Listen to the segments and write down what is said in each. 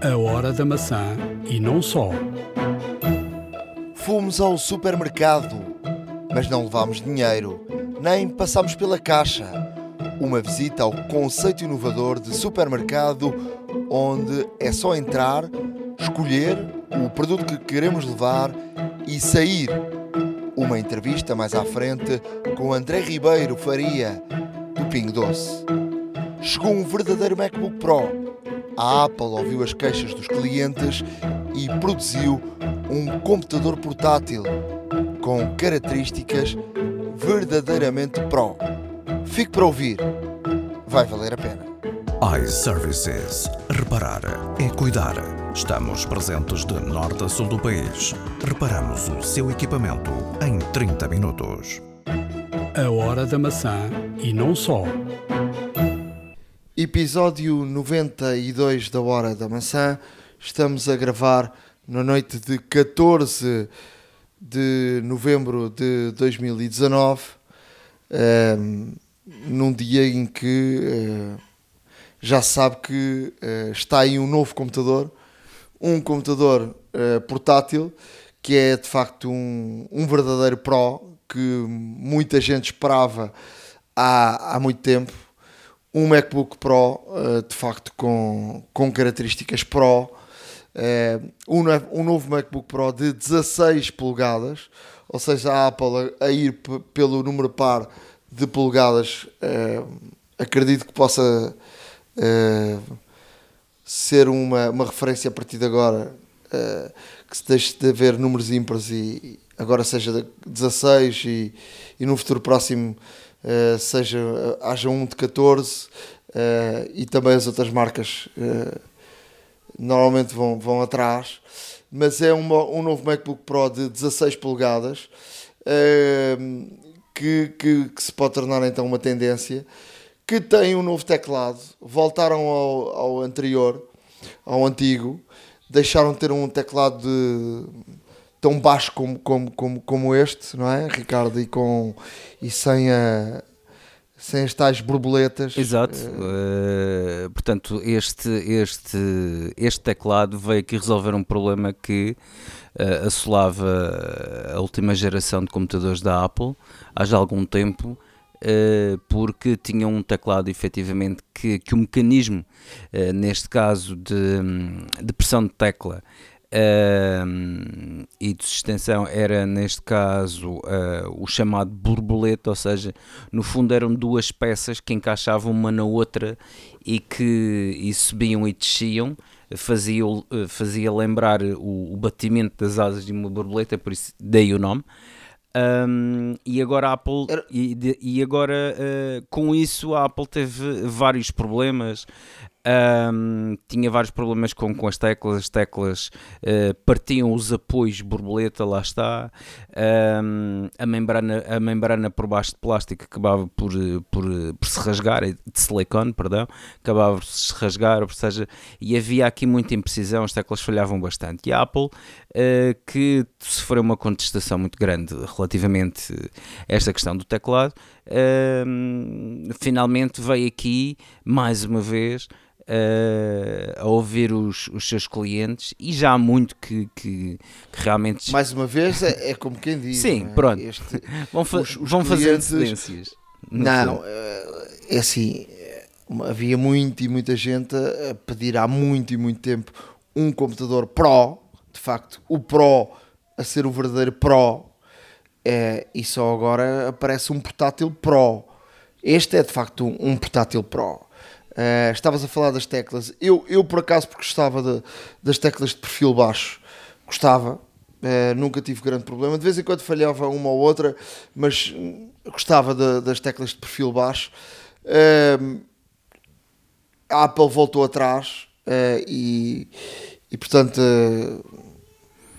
A hora da maçã e não só. Fomos ao supermercado, mas não levámos dinheiro, nem passámos pela caixa. Uma visita ao conceito inovador de supermercado, onde é só entrar, escolher o produto que queremos levar e sair. Uma entrevista mais à frente com André Ribeiro Faria, do Pingo Doce. Chegou um verdadeiro MacBook Pro. A Apple ouviu as queixas dos clientes e produziu um computador portátil com características verdadeiramente Pro. Fique para ouvir, vai valer a pena. iServices. Reparar é cuidar. Estamos presentes de norte a sul do país. Reparamos o seu equipamento em 30 minutos. A hora da maçã e não só. Episódio 92 da Hora da Maçã. Estamos a gravar na noite de 14 de novembro de 2019, ehm, num dia em que eh, já sabe que eh, está aí um novo computador, um computador eh, portátil que é de facto um, um verdadeiro Pro que muita gente esperava há, há muito tempo um MacBook Pro, uh, de facto, com, com características Pro, uh, um, novo MacBook Pro de 16 polegadas, ou seja, a Apple a, ir pelo número par de polegadas, uh, acredito que possa ser uma, uma referência a partir de agora, que se deixe de haver números ímpares e agora seja 16 e, e no futuro próximo uh, seja, uh, haja um de 14 uh, e também as outras marcas normalmente vão, vão atrás. Mas é uma, um novo MacBook Pro de 16 polegadas que, que, que, se pode tornar então uma tendência. Que tem um novo teclado, voltaram ao, ao anterior, ao antigo, deixaram de ter um teclado de tão baixo como, como, como, como este, não é, Ricardo? E, com, e sem, a, sem as tais borboletas. Exato. Uh, portanto, este, este, este teclado veio aqui resolver um problema que uh, assolava a última geração de computadores da Apple há já algum tempo. Uh, porque tinha um teclado efetivamente que, que o mecanismo, neste caso de, de pressão de tecla, Uh, e de extensão era neste caso uh, o chamado borboleta, ou seja, no fundo eram duas peças que encaixavam uma na outra e que e subiam e desciam, fazia, fazia lembrar o, o batimento das asas de uma borboleta, por isso dei o nome. Um, e agora a Apple e, e agora uh, com isso a Apple teve vários problemas um, tinha vários problemas com, com as teclas, as teclas uh, partiam os apoios borboleta, lá está. Um, a, membrana, a membrana por baixo de plástico acabava por, por, por se rasgar, de silicone, perdão, acabava por se rasgar, ou seja, e havia aqui muita imprecisão, as teclas falhavam bastante. E a Apple, uh, que sofreu uma contestação muito grande relativamente a esta questão do teclado, finalmente veio aqui, mais uma vez, uh, a ouvir os, os seus clientes e já há muito que, que, que realmente. Mais uma vez, é, é como quem diz. Sim, é? pronto. Este, vão, fa os, os vão clientes... fazer incidências. Não, eh, é assim. Havia muito e muita gente a pedir há muito e muito tempo um computador Pro, de facto, o Pro a ser o verdadeiro Pro, é, e só agora aparece um portátil Pro. Este é de facto um, um portátil Pro. Uh, estavas a falar das teclas. Eu, eu por acaso, porque gostava de, das teclas de perfil baixo, gostava, uh, nunca tive grande problema. De vez em quando falhava uma ou outra, mas gostava de, das teclas de perfil baixo. Uh, a Apple voltou atrás e, e, portanto,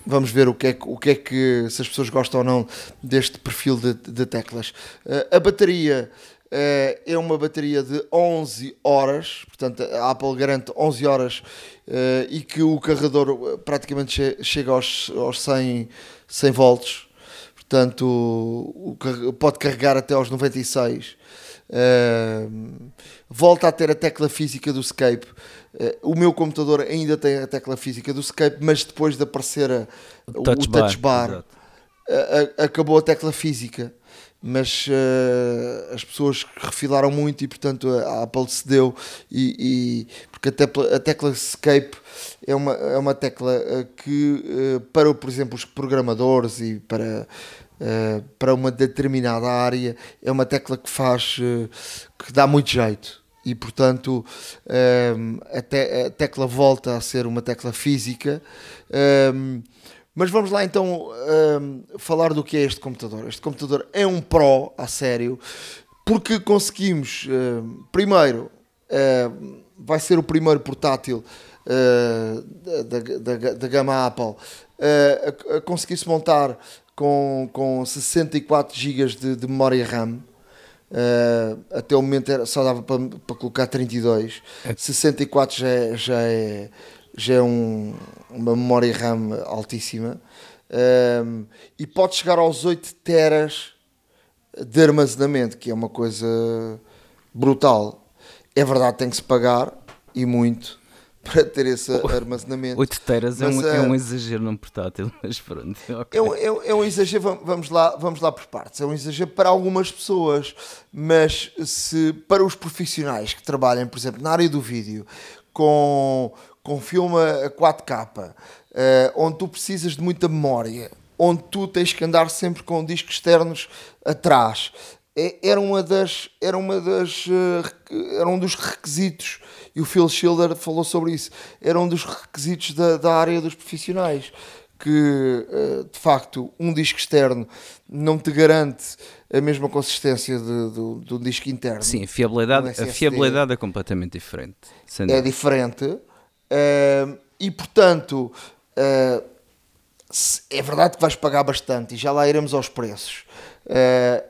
vamos ver o que, é, o que é que, se as pessoas gostam ou não deste perfil de, de teclas. a bateria é uma bateria de 11 horas, portanto a Apple garante 11 horas uh, e que o carregador eh, praticamente che chega aos, aos 100, 100 volts. portanto pode carregar até aos 96. Uh, volta a ter a tecla física do. Uh, o meu computador ainda tem a tecla física do Escape, mas depois de aparecer a, o, touch o touch bar, bar acabou a tecla física. Mas uh, as pessoas refilaram muito e, portanto, a, Apple cedeu. E, e, porque a tecla, a tecla Escape é uma, é uma tecla que, para, por exemplo, os programadores e para uh, para uma determinada área, é uma tecla que faz, uh, que dá muito jeito. E portanto um, eh, a, te a, tecla volta a ser uma tecla física. Um, mas vamos lá então um, falar do que é este computador. Este computador é um Pro, a sério, porque conseguimos, primeiro, vai ser o primeiro portátil uh, da, da, da, gama Apple uh, a, a conseguir-se montar com, com 64 GB de, de memória RAM. Uh, até o momento era, só dava para, para colocar 32. É. 64 já é, já é, já é um, uma memória RAM altíssima. Uh, e pode chegar aos 8 teras de armazenamento, que é uma coisa brutal. É verdade, tem que se pagar e muito para ter esse armazenamento. 8 teras é, um, é um exagero num portátil, mas pronto. Okay. É, um, é, é, um exagero, vamos lá, vamos lá por partes. É um exagero para algumas pessoas, mas se para os profissionais que trabalham, por exemplo, na área do vídeo, com, com filme a 4K, uh, eh, onde tu precisas de muita memória, onde tu tens que andar sempre com discos externos atrás, é, era uma das, era uma das, uh, era um dos requisitos e o Phil Schilder falou sobre isso. Era um dos requisitos da, da área dos profissionais. Que eh, de facto um disco externo não te garante a mesma consistência de, do, do disco interno. Sim, a fiabilidade, a fiabilidade é completamente diferente. É diferente uh, e portanto uh, é verdade que vais pagar bastante e já lá iremos aos preços. Uh,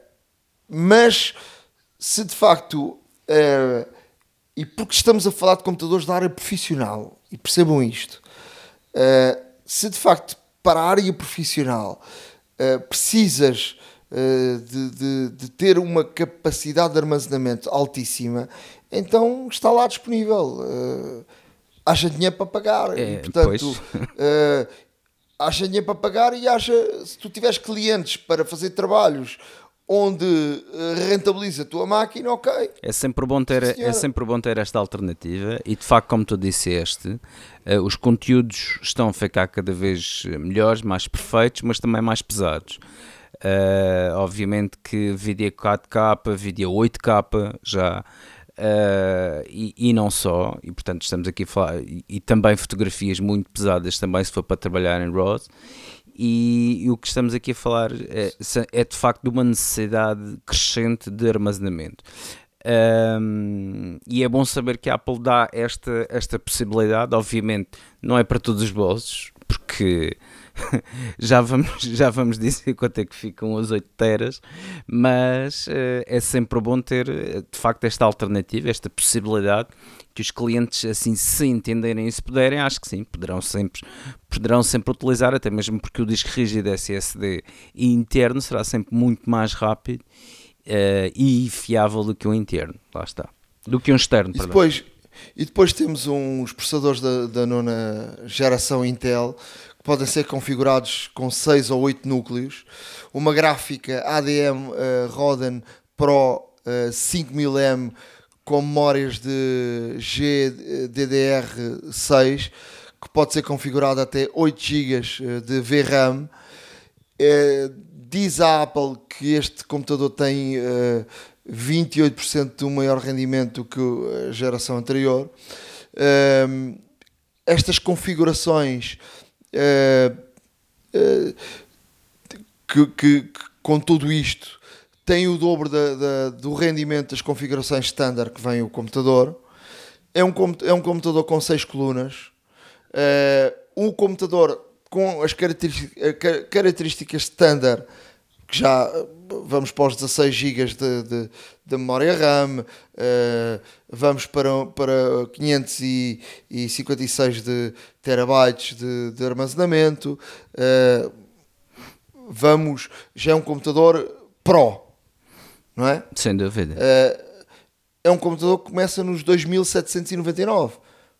mas se de facto e porque estamos a falar de computadores da área profissional, e percebam isto, se de facto para a área profissional precisas de, de, de, ter uma capacidade de armazenamento altíssima, então está lá disponível. Uh, haja dinheiro para pagar. É, e, portanto, haja dinheiro para pagar e haja, se tu tiveres clientes para fazer trabalhos onde eh, rentabiliza a tua máquina, ok. É sempre bom ter, é sempre bom ter esta alternativa e de facto, como tu disseste, uh, os conteúdos estão a ficar cada vez melhores, mais perfeitos, mas também mais pesados. Uh, obviamente que vídeo 4K, vídeo 8K já. Uh, e, e, não só, e portanto estamos aqui a falar, e, e também fotografias muito pesadas também se for para trabalhar em RAW e, e, o que estamos aqui a falar é, é, de facto de uma necessidade crescente de armazenamento. Um, e é bom saber que a Apple dá esta, esta possibilidade, obviamente não é para todos os bolsos, porque já, vamos, já vamos dizer quanto é que ficam os 8 teras, mas uh, é sempre bom ter de facto esta alternativa, esta possibilidade que os clientes assim se entenderem e se puderem, acho que sim, poderão sempre, poderão sempre utilizar, até mesmo porque o disco rígido SSD interno será sempre muito mais rápido uh, e fiável do que o interno, lá está, do que um externo. E depois, e depois temos uns processadores da, da nona geração Intel podem ser configurados com 6 ou 8 núcleos, uma gráfica ADM uh, eh, Roden Pro uh, 5000M com memórias de GDDR6 que pode ser configurado até 8 GB eh, de VRAM. É, diz a Apple que este computador tem uh, 28% do maior rendimento que a geração anterior. Uh, estas configurações uh, que, que, que, com tudo isto tem o dobro da, da, do rendimento das configurações standard que vem o computador. É um, é um computador com 6 colunas. Uh, um computador com as características standard, que já vamos para os 16 GB de, de, de, memória RAM, uh, vamos para, para 556 de terabytes de, de armazenamento. Uh, vamos, já é um computador Pro, não é? Sem dúvida. É um computador que começa nos 2.799.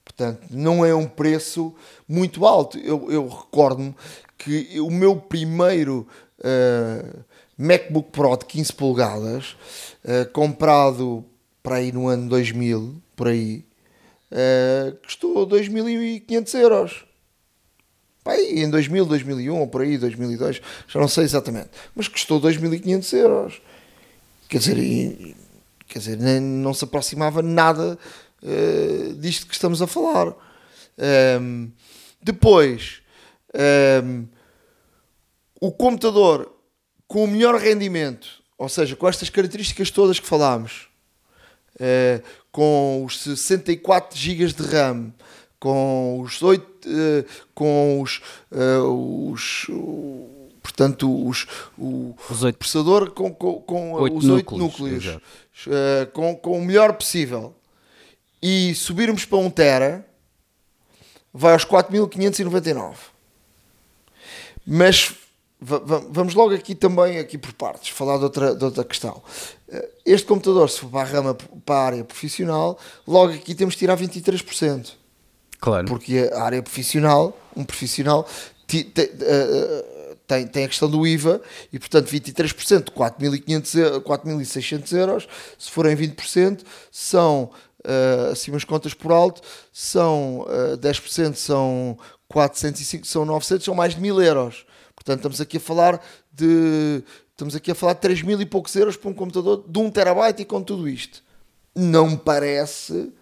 Portanto, não é um preço muito alto. Eu, eu recordo-me que o meu primeiro uh, MacBook Pro de 15 polegadas, uh, comprado para aí no ano 2000, por aí, uh, custou 2.500 euros. Aí, em 2000, 2001, ou por aí, 2002, já não sei exatamente, mas custou 2.500 euros. Quer dizer, quer dizer nem, não se aproximava nada uh, disto que estamos a falar. Um, ehm, depois, um, ehm, o computador com o melhor rendimento, ou seja, com estas características todas que falámos, uh, com os 64 GB de RAM, com os 8, uh, com os, uh, os portanto os, o os oito, processador com, com, com oito os 8 núcleos, núcleos, uh, com, com o melhor possível. E subirmos para 1 tera vai aos 4599 mas vamos logo aqui também aqui por partes falar de outra, de outra questão este computador se for para a rama para a área profissional logo aqui temos que tirar 23% Claro. Porque a área profissional, um profissional tem, tem, tem a questão do IVA e, portanto, 23%, 4.500, 4.600 euros, se forem 20%, são, uh, assim umas contas por alto, são uh, 10%, são 405, são 900, são mais de 1.000 euros. Portanto, estamos aqui a falar de estamos aqui a falar de 3 mil e poucos euros para um computador de 1 terabyte e com tudo isto. Não me parece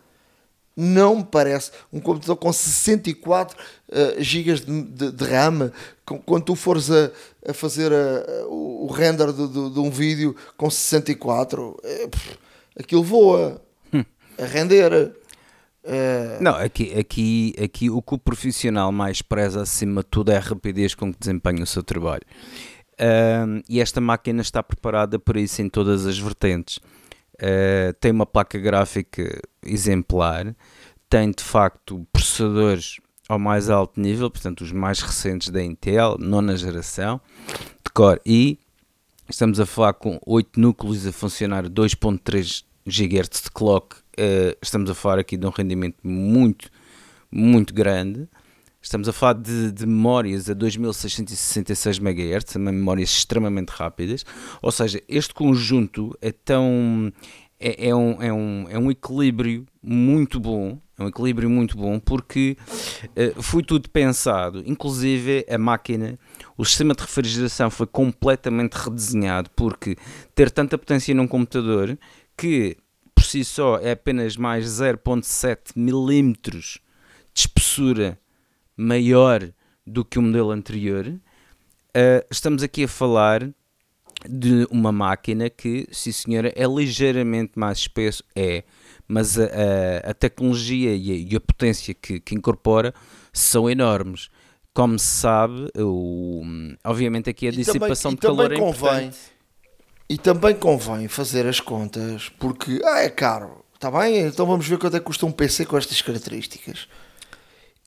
não me parece um computador com 64 uh, GB de, de, de, RAM. Quando tu fores a, a fazer a, a, o render de, de, de, um vídeo com 64, é, pff, aquilo voa hum. a render. Uh... Não, aqui, aqui, aqui o que o profissional mais preza acima de tudo é a rapidez com que desempenha o seu trabalho. Uh, e esta máquina está preparada para isso em todas as vertentes. Uh, tem uma placa gráfica exemplar, tem de facto processadores ao mais alto nível, portanto os mais recentes da Intel, nona geração de Core i. Estamos a falar com 8 núcleos a funcionar 2.3 GHz de clock. Uh, estamos a falar aqui de um rendimento muito, muito grande. Estamos a falar de, de memórias a 2666 MHz, memórias extremamente rápidas. Ou seja, este conjunto é tão. É, é, um, é, um, é um equilíbrio muito bom, é um equilíbrio muito bom porque uh, foi tudo pensado, inclusive a máquina, o sistema de refrigeração foi completamente redesenhado porque ter tanta potência num computador que si só é apenas mais 0.7 milímetros de espessura maior do que o modelo anterior, uh, estamos aqui a falar de uma máquina que, sim senhora, é ligeiramente mais espesso, é, mas a, a, a tecnologia e a, e a potência que, que, incorpora são enormes. Como se sabe, o, obviamente aqui a dissipação também, de calor é convém, E também convém fazer as contas, porque ah, é caro, está bem? Então vamos ver quanto é que custa um PC com estas características.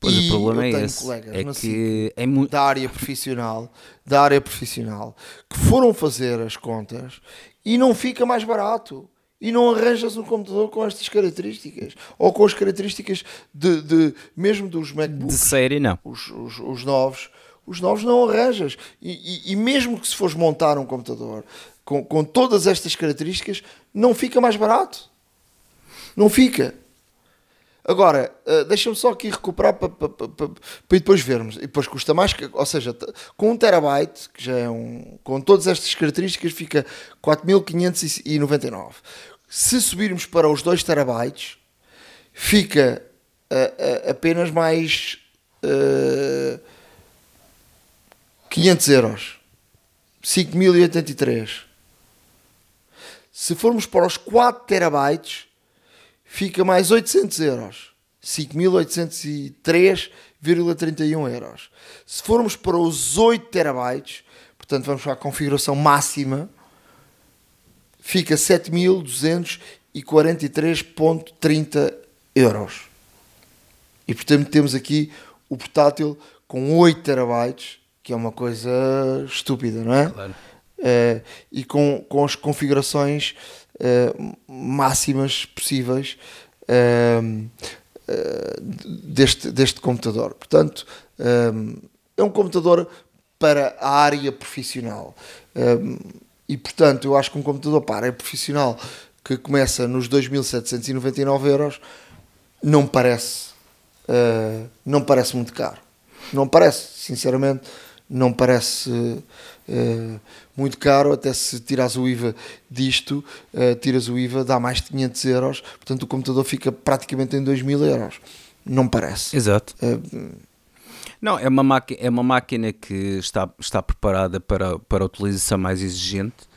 Pois e o problema é esse. É que é muito... da área profissional, da área profissional, que foram fazer as contas e não fica mais barato. E não arranjas um computador com estas características. Ou com as características de, de mesmo dos MacBooks. De série, não. Os, os, os novos. Os novos não arranjas. E, e, e, mesmo que se fores montar um computador com, com todas estas características, não fica mais barato. Não fica. Agora, uh, deixa-me só aqui recuperar para pa, pa, pa, depois vermos. E depois custa mais, que, ou seja, com um terabyte, que já é um. com todas estas características, fica 4599. Se subirmos para os 2 terabytes, fica uh, uh, apenas mais uh, 500 euros. 5083. Se formos para os 4 terabytes fica mais 800 euros. 5.803,31 euros. Se formos para os 8 terabytes, portanto vamos para a configuração máxima, fica 7.243,30 euros. E portanto temos aqui o portátil com 8 terabytes que é uma coisa estúpida, não é? Claro. Uh, e com, com as configurações uh, máximas possíveis uh, deste, deste computador. Portanto, é um computador para a área profissional. e portanto, eu acho que um computador para a área profissional que começa nos 2.799 euros não parece, não parece muito caro. Não parece, sinceramente, não parece uh, muito caro, até se tiras o IVA disto, uh, tiras o IVA, dá mais de 500 euros, portanto o computador fica praticamente em 2 mil euros. Não parece. Exato. Uh, não, é uma, máquina, é uma máquina que está, está preparada para, para a utilização mais exigente.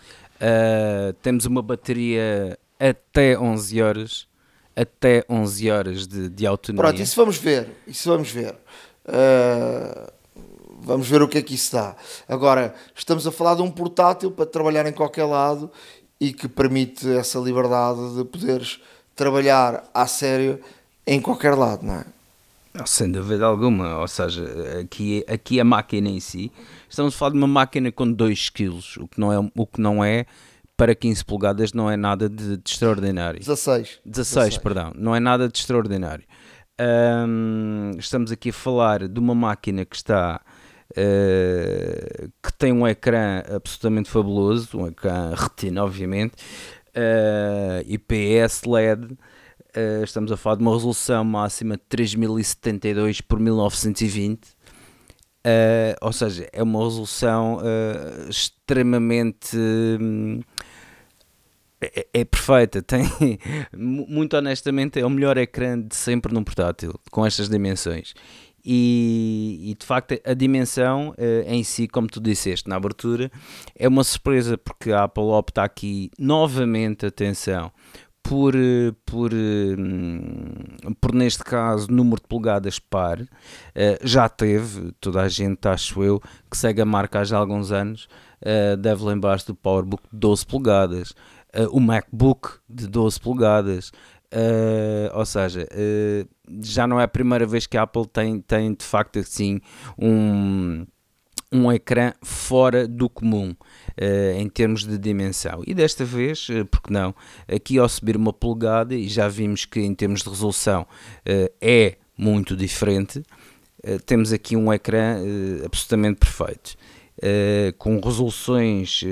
temos uma bateria até 11 horas até 11 horas de, de autonomia. Pronto, isso vamos ver. Isso vamos ver. Uh, Vamos ver o que é que isso dá. Agora, estamos a falar de um portátil para trabalhar em qualquer lado e que permite essa liberdade de poderes trabalhar a sério em qualquer lado, não é? Sem dúvida alguma, ou seja, aqui, aqui a máquina em si, estamos a falar de uma máquina com 2 kg, o que não é, o que não é para 15 polegadas não é nada de, de extraordinário. 16. 16. 16, perdão, não é nada de extraordinário. estamos aqui a falar de uma máquina que está uh, que tem um ecrã absolutamente fabuloso, um ecrã retina, obviamente, uh, IPS LED. Uh, estamos a falar de uma resolução máxima de 3072 por 1920. Uh, ou seja, é uma resolução uh, extremamente. Um, é, é, perfeita, tem muito honestamente é o melhor ecrã de sempre num portátil com estas dimensões e, e, de facto a dimensão uh, em si, como tu disseste na abertura, é uma surpresa porque a Apple opta aqui novamente, atenção, por, eh, por, uh, por neste caso número de polegadas par, uh, já teve, toda a gente acho eu, que segue a marca há já alguns anos, deve lembrar-se do PowerBook de 12 polegadas, o MacBook de 12 polegadas, Uh, ou seja, uh, já não é a primeira vez que a Apple tem, tem de facto assim um, um ecrã fora do comum uh, em termos de dimensão. E desta vez, uh, porque não, aqui ao subir uma polegada, e já vimos que em termos de resolução é muito diferente, temos aqui um ecrã absolutamente perfeito. com resoluções,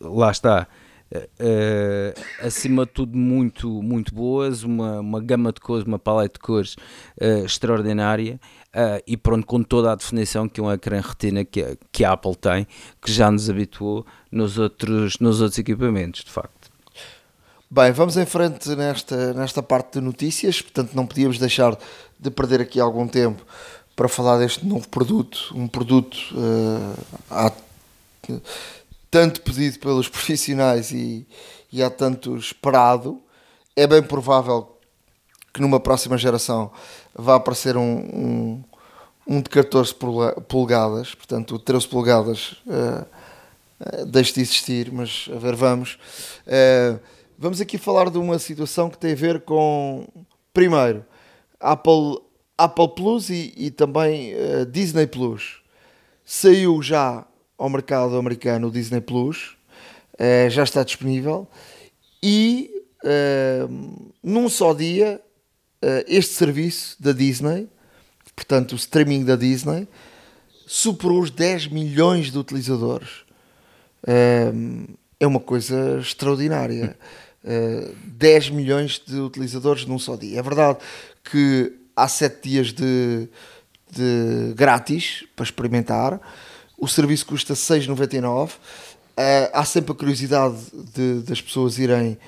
lá está, Uh, acima de tudo muito, muito boas, uma, uma gama de cores, uma paleta de cores uh, extraordinária uh, e pronto, com toda a definição que um ecrã retina que, a, que a Apple tem, que já nos habituou nos outros, nos outros equipamentos, de facto. Bem, vamos em frente nesta, nesta parte de notícias, portanto não podíamos deixar de perder aqui algum tempo para falar deste novo produto, um produto uh, tanto pedido pelos profissionais e, e há tanto esperado, é bem provável que numa próxima geração vá aparecer um, um, um de 14 polegadas, portanto o 13 polegadas uh, uh, deixe de existir, mas a ver, vamos. Uh, vamos aqui falar de uma situação que tem a ver com, primeiro, Apple, Apple Plus e, e também uh, Disney Plus. Saiu já ao mercado americano o Disney Plus, uh, já está disponível e uh, num só dia uh, este serviço da Disney, portanto o streaming da Disney, superou os 10 milhões de utilizadores. é uma coisa extraordinária. Uh, 10 milhões de utilizadores num só dia. É verdade que há 7 dias de, de grátis para experimentar o serviço custa 6,99. Uh, há sempre a curiosidade de, das pessoas irem,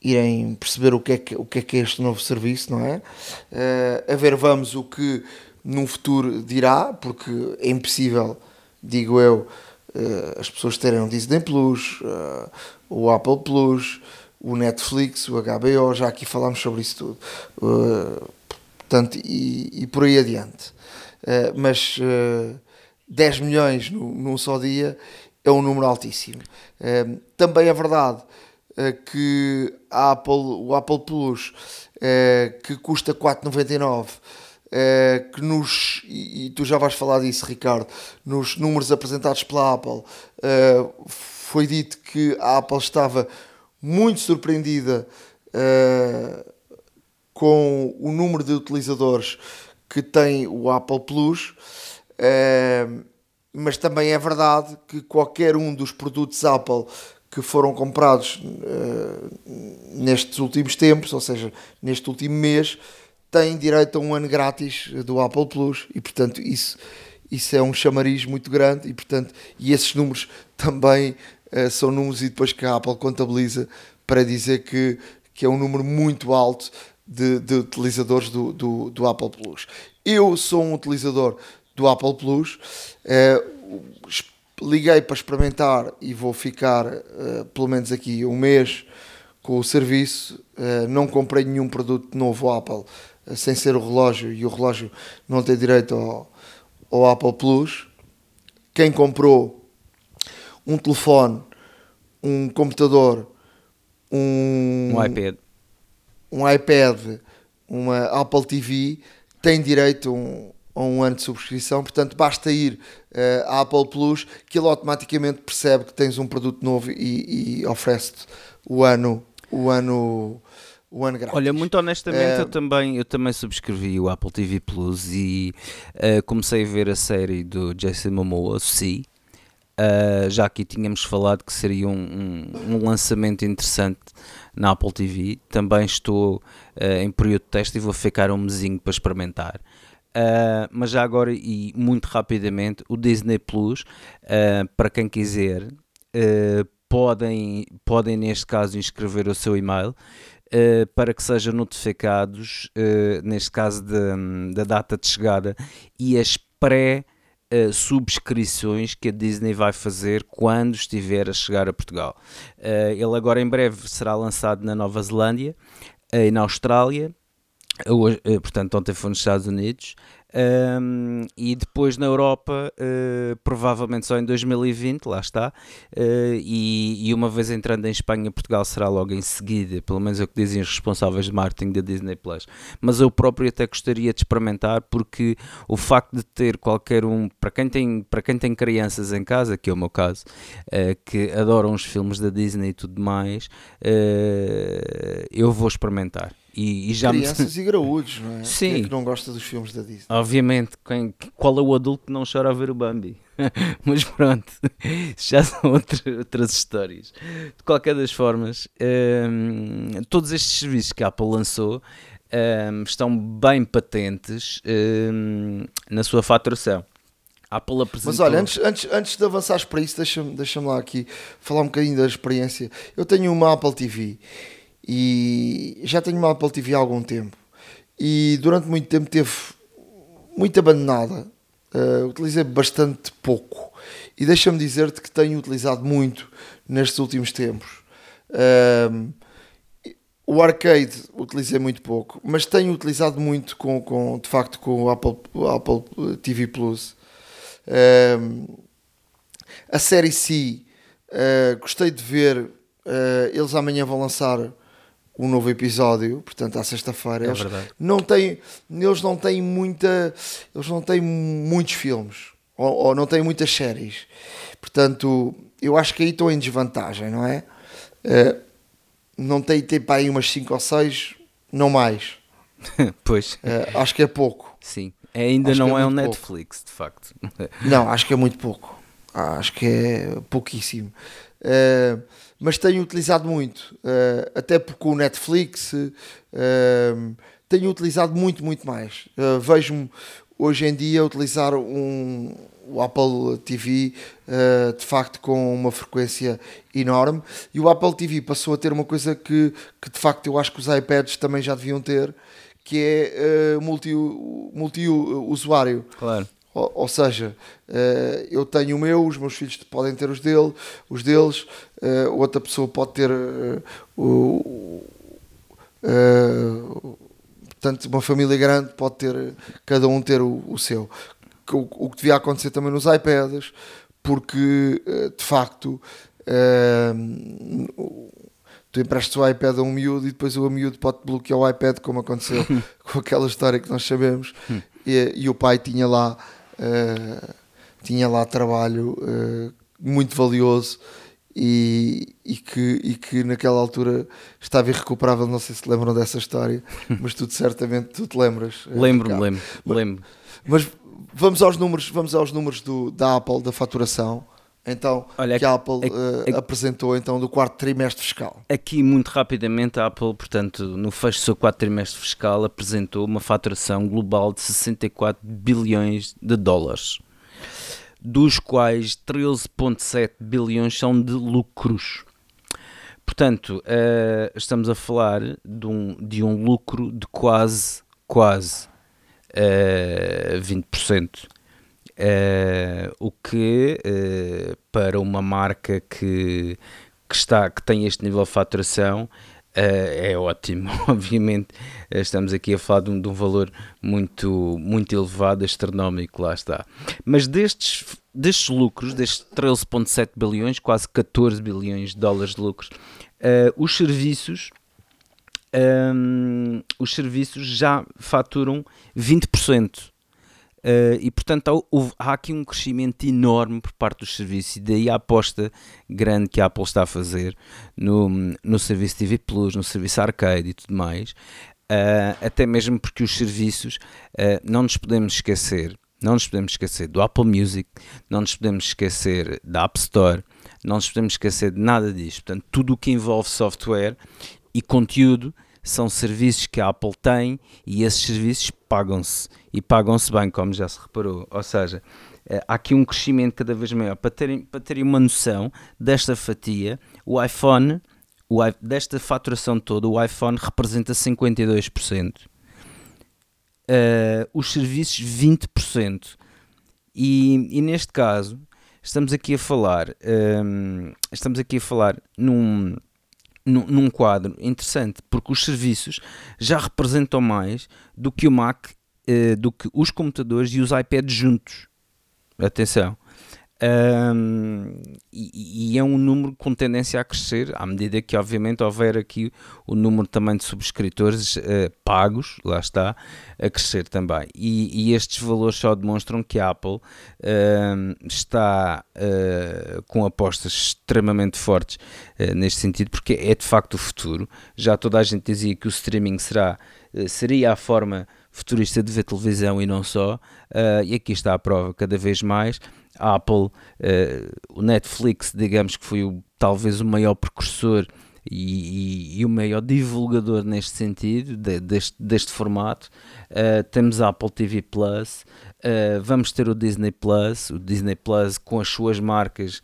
irem perceber o que, é que, o que é que é este novo serviço, não é? Uh, a ver, vamos o que num futuro dirá, porque é impossível, digo eu, uh, as pessoas terem um Disney Plus, o Apple Plus, o Netflix, o HBO, já aqui falámos sobre isso tudo. Portanto, e, e, por aí adiante. mas 10 milhões no, num só dia é um número altíssimo. Uh, também é verdade uh, que a Apple, o Apple Plus, uh, que custa 4,99, uh, que nos, e, e, tu já vais falar disso, Ricardo, nos números apresentados pela Apple, foi dito que a Apple estava muito surpreendida com o número de utilizadores que tem o Apple Plus. Mas também é verdade que qualquer um dos produtos Apple que foram comprados uh, nestes últimos tempos, ou seja, neste último mês, têm direito a um ano grátis do Apple Plus e, portanto, isso, isso é um chamariz muito grande e, portanto, e esses números também uh, são números e depois que a Apple contabiliza para dizer que, que é um número muito alto de, de utilizadores do, do, do Apple Plus. Eu sou um utilizador do Apple Plus. Uh, liguei para experimentar e vou ficar uh, pelo menos aqui um mês com o serviço. Uh, não comprei nenhum produto novo Apple sem ser o relógio e o relógio não tem direito ao, ao Apple Plus. Quem comprou um telefone, um computador, um, um iPad, um iPad, uma Apple TV tem direito a um, a um ano de subscrição, portanto basta ir uh, à Apple Plus que ele automaticamente percebe que tens um produto novo e, e oferece-te o ano, o ano, o ano grátis. Olha, muito honestamente, uh, eu, também, eu também subscrevi o Apple TV Plus e uh, comecei a ver a série do Jason Momoa, Si. Já aqui tínhamos falado que seria um, um, um, lançamento interessante na Apple TV. Também estou em período de teste e vou ficar um mesinho para experimentar. Uh, mas já agora e muito rapidamente, o Disney Plus, uh, para quem quiser, uh, podem, podem neste caso inscrever o seu e-mail para que sejam notificados, neste caso da data de chegada e as pré- subscrições que a Disney vai fazer quando estiver a chegar a Portugal. ele agora em breve será lançado na Nova Zelândia e na Austrália eh, portanto, ontem foi nos Estados Unidos. Um, e depois na Europa, uh, provavelmente só em 2020, lá está. Uh, e, e, uma vez entrando em Espanha, Portugal será logo em seguida, pelo menos é o que dizem os responsáveis de marketing da Disney Plus. Mas eu próprio até gostaria de experimentar, porque o facto de ter qualquer um, para quem tem, para quem tem crianças em casa, que é o meu caso, uh, que adoram os filmes da Disney e tudo mais, eu vou experimentar. E, e já Crianças me... e graúdos, não é? Sim. Quem é que não gosta dos filmes da Disney? Obviamente, quem, qual é o adulto que não chora a ver o Bambi? Mas pronto, já são outra, outras histórias. De qualquer das formas, um, todos estes serviços que a Apple lançou um, estão bem patentes um, na sua faturação. A Apple apresentou... Mas olha, antes, antes, antes de avançares para isso, deixa-me deixa lá aqui falar um bocadinho da experiência. Eu tenho uma Apple TV e já tenho uma Apple TV há algum tempo e durante muito tempo teve muito abandonada. Uh, utilizei bastante pouco e deixa-me dizer-te que tenho utilizado muito nestes últimos tempos. Uh, o arcade utilizei muito pouco, mas tenho utilizado muito com, com de facto com o Apple, Apple TV Plus. Uh, a série C, gostei de ver. eles amanhã vão lançar um novo episódio, portanto, à sexta-feira. É eles verdade. não têm, eles não têm muita, eles não têm muitos filmes ou, ou, não têm muitas séries. Portanto, eu acho que aí estão em desvantagem, não é? Uh, não tem tempo aí umas 5 ou 6, não mais. pois. Uh, acho que é pouco. Sim. Ainda acho não é, é um Netflix, pouco. de facto. não, acho que é muito pouco. Acho que é pouquíssimo. Uh, mas tenho utilizado muito, uh, até porque o Netflix uh, tenho utilizado muito, muito mais. Uh, Vejo-me hoje em dia utilizar um, o Apple TV de facto com uma frequência enorme e o Apple TV passou a ter uma coisa que, que de facto eu acho que os iPads também já deviam ter, que é multi-usuário. Multi claro. Ou, ou seja, uh, eu tenho o meu, os meus filhos podem ter os, dele, os deles, uh, outra pessoa pode ter uh, o. portanto, uma família grande pode ter, cada um ter o, o seu. O, o, que devia acontecer também nos iPads, porque de facto tu emprestas o iPad a um miúdo e depois o miúdo pode bloquear o iPad, como aconteceu com aquela história que nós sabemos. E, e o pai tinha lá, uh, tinha lá trabalho uh, muito valioso e, e, que, e que naquela altura estava irrecuperável. Não sei se lembram dessa história, mas tu certamente tu te lembras. Lembro-me, lembro, lembro. Mas vamos aos números, vamos aos números do, da Apple, da faturação. Então, Olha, que a Apple uh, apresentou então do quarto trimestre fiscal. Aqui, muito rapidamente, a Apple, portanto, no fecho do seu quarto trimestre fiscal, apresentou uma faturação global de 64 bilhões de dólares dos quais 13,7 bilhões são de lucros. Portanto, uh, estamos a falar de um, de um lucro de quase, quase uh, 20%. Uh, o que uh, para uma marca que, que, está, que tem este nível de faturação Uh, é ótimo, obviamente estamos aqui a falar de um, de um, valor muito, muito elevado, astronómico, lá está. Mas destes, destes lucros, destes 13,7 bilhões, quase 14 bilhões de dólares de lucros, os serviços um, os serviços já faturam 20%. Uh, e portanto há, há, aqui um crescimento enorme por parte dos serviços e daí a aposta grande que a Apple está a fazer no, no serviço TV Plus, no serviço arcade e tudo mais, uh, até mesmo porque os serviços uh, não nos podemos esquecer, não nos podemos esquecer do Apple Music, não nos podemos esquecer da App Store, não nos podemos esquecer de nada disto. Portanto, tudo o que envolve software e conteúdo são serviços que a Apple tem e esses serviços pagam-se e pagam-se bem, como já se reparou. Ou seja, eh, há aqui um crescimento cada vez maior. Para terem, para terem uma noção desta fatia, o iPhone, o, desta faturação toda, o iPhone representa 52%. Uh, eh, os serviços 20%. E, e neste caso, estamos aqui a falar, um, ehm, estamos aqui a falar num num, quadro interessante, porque os serviços já representam mais do que o Mac, uh, do que os computadores e os iPads juntos. Atenção. Um, e, e, é um número com tendência a crescer à medida que, obviamente, houver aqui o número também de subscritores uh, pagos, lá está, a crescer também. E, e, estes valores só demonstram que a Apple está uh, com apostas extremamente fortes uh, neste sentido, porque é de facto o futuro. Já toda a gente dizia que o streaming será, seria a forma futurista de ver televisão e não só, e aqui está a prova cada vez mais a Apple, uh, o Netflix, digamos que foi o, talvez o maior precursor e, e, e, o maior divulgador neste sentido, de, deste, deste formato. Uh, temos a Apple TV Plus, uh, vamos ter o Disney Plus, o Disney Plus com as suas marcas,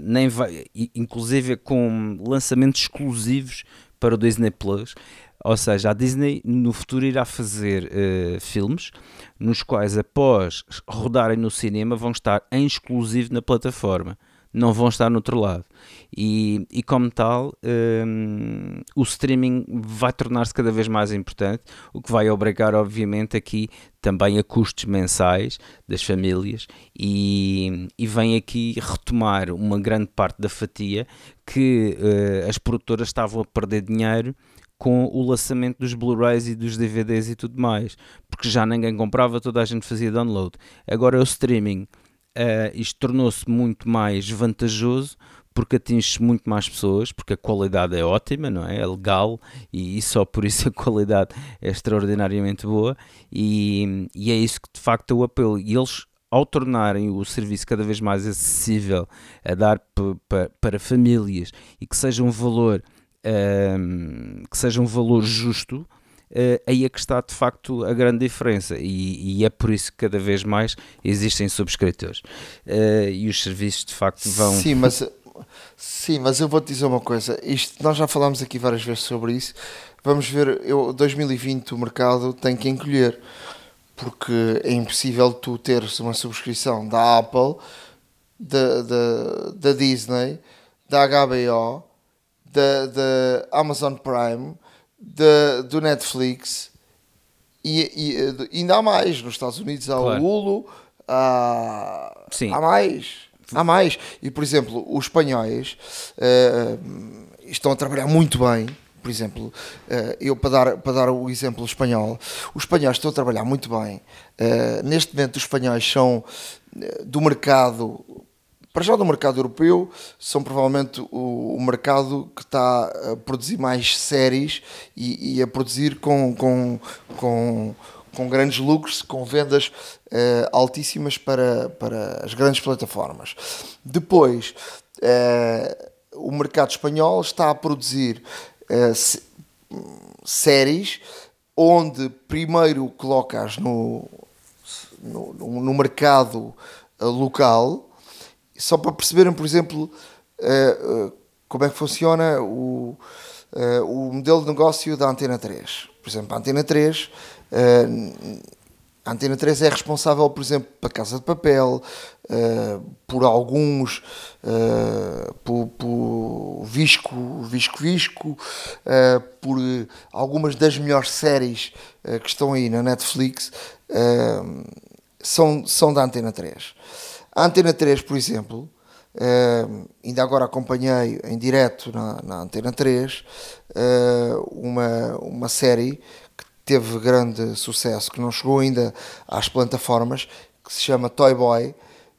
nem vai, inclusive com lançamentos exclusivos para o Disney Plus. Ou seja, a Disney no futuro irá fazer uh, filmes nos quais, após rodarem no cinema, vão estar em exclusivo na plataforma, não vão estar no outro lado. E, e como tal, um, ehm, o streaming vai tornar-se cada vez mais importante, o que vai obrigar, obviamente, aqui também a custos mensais das famílias e, e vem aqui retomar uma grande parte da fatia que uh, as produtoras estavam a perder dinheiro com o lançamento dos Blu-rays e dos DVDs e tudo mais, porque já ninguém comprava, toda a gente fazia download. Agora o streaming, uh, isto tornou-se muito mais vantajoso porque atinge muito mais pessoas, porque a qualidade é ótima, não é? É legal e, e só por isso a qualidade é extraordinariamente boa e, e é isso que de facto é o apelo. E eles ao tornarem o serviço cada vez mais acessível a dar para famílias e que seja um valor um, que seja um valor justo, uh, aí é que está de facto a grande diferença e, e é por isso que cada vez mais existem subscritores uh, e os serviços de facto vão. Sim, mas, sim, mas eu vou-te dizer uma coisa: isto, nós já falámos aqui várias vezes sobre isso. Vamos ver, eu, 2020 o mercado tem que encolher porque é impossível tu teres uma subscrição da Apple, da, da, da Disney, da HBO da, da Amazon Prime, da, do Netflix e, e, ainda há mais. Nos Estados Unidos há claro. o Hulu, há, Sim. há mais. Há mais. E, por exemplo, os espanhóis, uh, estão a trabalhar muito bem. Por exemplo, uh, eu para dar, para dar o exemplo espanhol, os espanhóis estão a trabalhar muito bem. Uh, neste momento, os espanhóis são do mercado para já do mercado europeu, são provavelmente o, o mercado que está a produzir mais séries e, e a produzir com, com, com, com, grandes lucros, com vendas uh, altíssimas para, para as grandes plataformas. Depois, uh, o mercado espanhol está a produzir uh, séries onde primeiro colocas no, no, no mercado local só para perceberem, por exemplo, uh, uh, como é que funciona o, uh, o modelo de negócio da Antena 3. Por exemplo, a Antena 3, a Antena 3 é responsável, por exemplo, pela Casa de Papel, por alguns, por, por Visco, Visco Visco, por algumas das melhores séries que estão aí na Netflix, são, são da Antena 3. A Antena 3, por exemplo, uh, ainda agora acompanhei em direto na, na Antena 3 uh, eh, uma, uma série que teve grande sucesso, que não chegou ainda às plataformas, que se chama Toy Boy,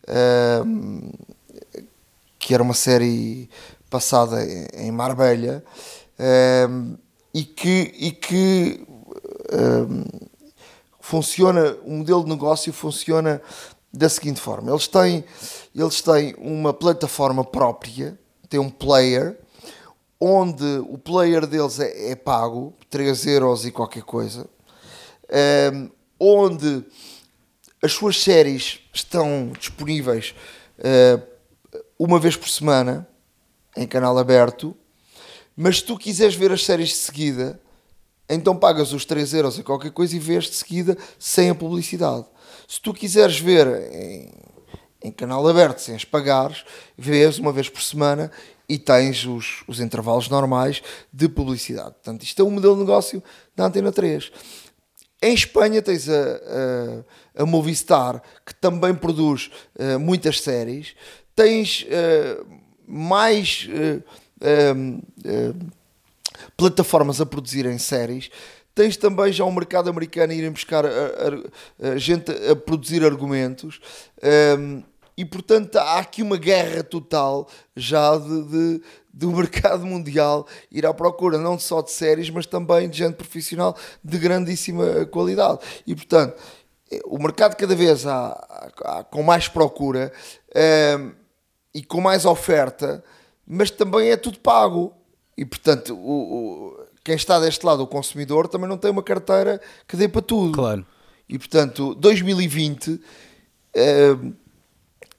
uh, que era uma série passada em Marbella e que, e que funciona, o modelo de negócio funciona da seguinte forma: eles têm, eles têm uma plataforma própria, têm um player, onde o player deles é, é pago, 3 euros e qualquer coisa, um, ehm, onde as suas séries estão disponíveis uh, uma vez por semana em canal aberto, mas se tu quiseres ver as séries de seguida, então pagas os 3 euros e qualquer coisa e vês de seguida sem a publicidade. Se tu quiseres ver em, em canal aberto, sem as pagares, vês uma vez por semana e tens os, os intervalos normais de publicidade. Portanto, isto é um modelo de negócio da Antena 3. Em Espanha tens a, a, a Movistar, que também produz uh, muitas séries. Tens uh, mais uh, plataformas a produzirem séries. Tens também já um mercado americano a irem buscar a, a, a gente a produzir argumentos. Um, e portanto há aqui uma guerra total já de, de, do mercado mundial ir à procura não só de séries, mas também de gente profissional de grandíssima qualidade. E portanto, o mercado cada vez há, há com mais procura um, e com mais oferta, mas também é tudo pago. E portanto, o, o quem está deste lado, o consumidor, também não tem uma carteira que dê para tudo. Claro. E portanto, 2020 uh, eh,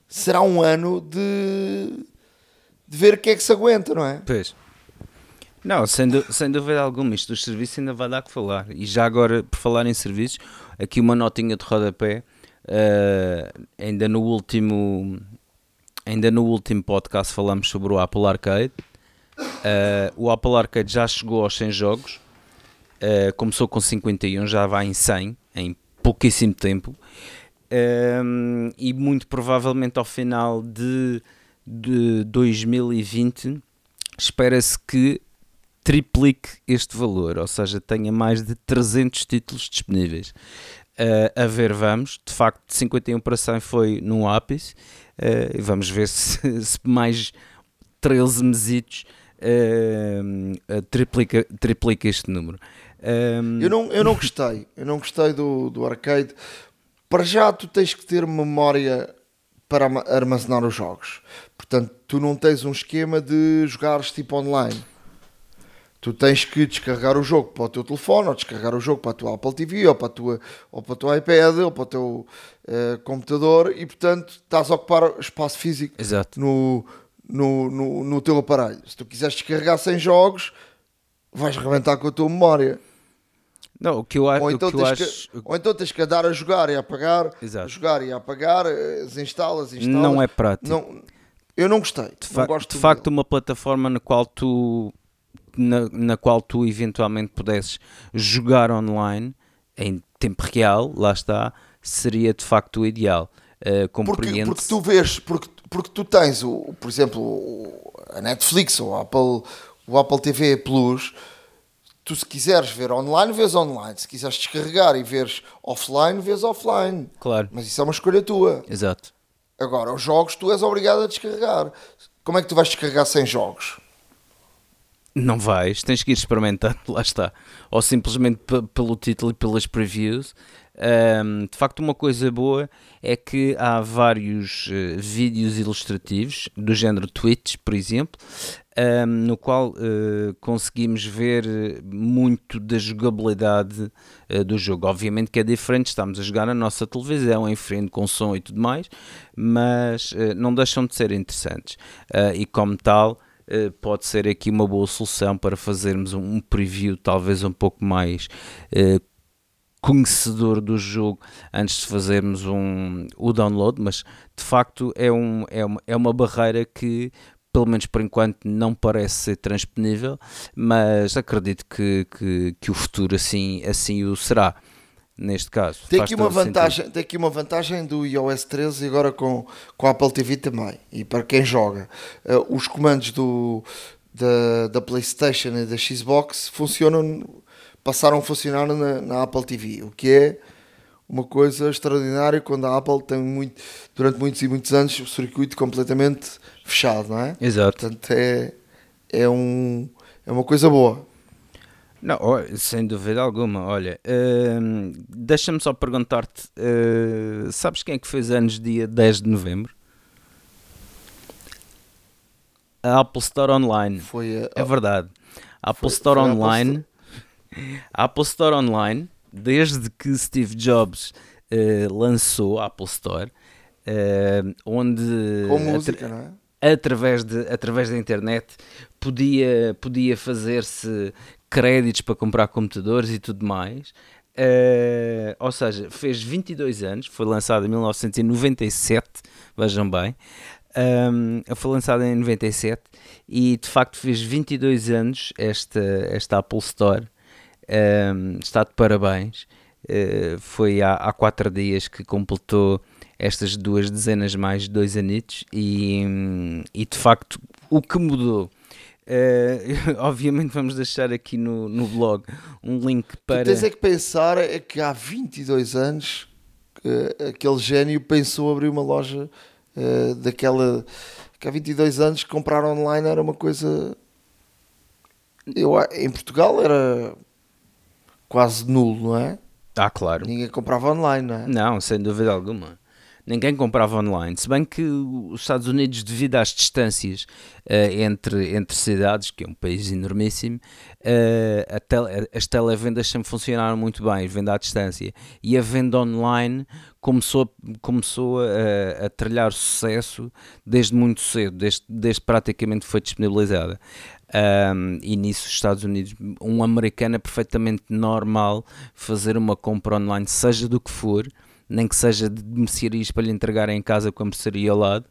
será um ano de, de ver o que é que se aguenta, não é? Pois. Não, sem, sem dúvida alguma, isto dos serviços ainda vai dar que falar. E já agora, por falar em serviços, aqui uma notinha de rodapé. Uh, ainda no último ainda no último podcast falamos sobre o Apple Arcade Uh, o Apple Arcade já chegou aos 100 jogos, uh, começou com 51, já vai em 100 em pouquíssimo tempo. Um, e muito provavelmente ao final de, de 2020 espera-se que triplique este valor, ou seja, tenha mais de 300 títulos disponíveis. Uh, a ver, vamos, de facto, 51 para 100 foi no ápice, uh, vamos ver se, se mais 13 mesitos uh, triplica, triplica este número. Um... Eu, não, eu não gostei, eu não gostei do, do arcade. Para já tu tens que ter memória para armazenar os jogos. Portanto, tu não tens um esquema de jogares tipo online. Tu tens que descarregar o jogo para o teu telefone, ou descarregar o jogo para a tua Apple TV, ou para, a tua, ou para o teu iPad, ou para o teu uh, computador, e portanto estás a ocupar espaço físico Exato. no, no, no, no teu aparelho. Se tu quiseres descarregar 100 jogos, vais reventar com a tua memória. Não, o que eu, ou então, que eu acho... que, ou então tens que andar a jogar e a apagar, Exato. jogar e a apagar, desinstalas, instalas. Não é prático. Não, eu não gostei. De, não fa de facto, uma plataforma na qual tu na, na qual tu eventualmente pudesses jogar online em tempo real, lá está, seria de facto o ideal. Uh, porque, porque tu vês, porque porque tu tens, o, por exemplo, a Netflix ou a Apple, o Apple TV Plus, tu se quiseres ver online, vês online. Se quiseres descarregar e veres offline, vês offline. Claro, Mas isso é uma escolha tua. exato. Agora, os jogos tu és obrigado a descarregar. Como é que tu vais descarregar sem jogos? Não vais, tens que ir experimentando, lá está. Ou simplesmente pelo título e pelas previews. Ahm, de facto, uma coisa boa é que há vários eh, vídeos ilustrativos, do género Twitch, por exemplo, ahm, no qual eh, conseguimos ver eh, muito da jogabilidade eh, do jogo. Obviamente que é diferente, estamos a jogar na nossa televisão, em frente com som e tudo mais, mas não deixam de ser interessantes. Ah, e como tal, eh, pode ser aqui uma boa solução para fazermos um, um preview talvez um pouco mais eh, conhecedor do jogo antes de fazermos um, o download, mas de facto é, um, é, uma, é uma barreira que pelo menos por enquanto não parece ser transponível, mas acredito que, que, que o futuro assim, assim o será. Neste caso, Tem aqui, uma sentido. vantagem, tem aqui uma vantagem do iOS 13 e agora com, com a Apple TV também. E para quem joga, eh, os comandos do, da, da PlayStation e da Xbox funcionam, passaram a funcionar na, na Apple TV, o que é uma coisa extraordinária quando a Apple tem muito, durante muitos e muitos anos o circuito completamente fechado, não é? Exato. Portanto, é, é, um, é uma coisa boa. Não, sem dúvida alguma. Olha, hum, deixa-me só perguntar-te: uh, sabes quem é que fez anos dia 10 de novembro? A Apple Store Online. Foi a, É verdade. A Apple Foi- Store foi Online. A Apple Store Online, desde que Steve Jobs eh, lançou a Apple Store, eh, onde atra- música, é? através, de, através da internet podia, podia fazer-se créditos para comprar computadores e tudo mais. Eh, ou seja, fez 22 anos, foi lançado em 1997, vejam bem. Um, foi lançado em 97 e de facto fez 22 anos esta, esta Apple Store. Um, está de parabéns. Uh, foi há, há quatro dias que completou estas duas dezenas mais dois anitos e, e de facto o que mudou uh, obviamente vamos deixar aqui no, no blog um link Tu para tens é que pensar é que há 22 anos eh, aquele gênio pensou abrir uma loja eh, daquela que há 22 anos comprar online era uma coisa eu, em Portugal era quase nulo, não é? ah claro Ninguém comprava online, não é? Não, sem dúvida alguma. Ninguém comprava online, se bem que os Estados Unidos, devido às distâncias eh, entre, entre cidades, que é um país enormíssimo, eh, a tele- as televendas sempre funcionaram muito bem, venda à distância. E a venda online começou, começou a, a trilhar sucesso desde muito cedo, desde, desde praticamente foi disponibilizada. Um, e nisso, os Estados Unidos, um americano é perfeitamente normal fazer uma compra online, seja do que for, nem que seja de mercearias para lhe entregar em casa com a mercearia ao lado.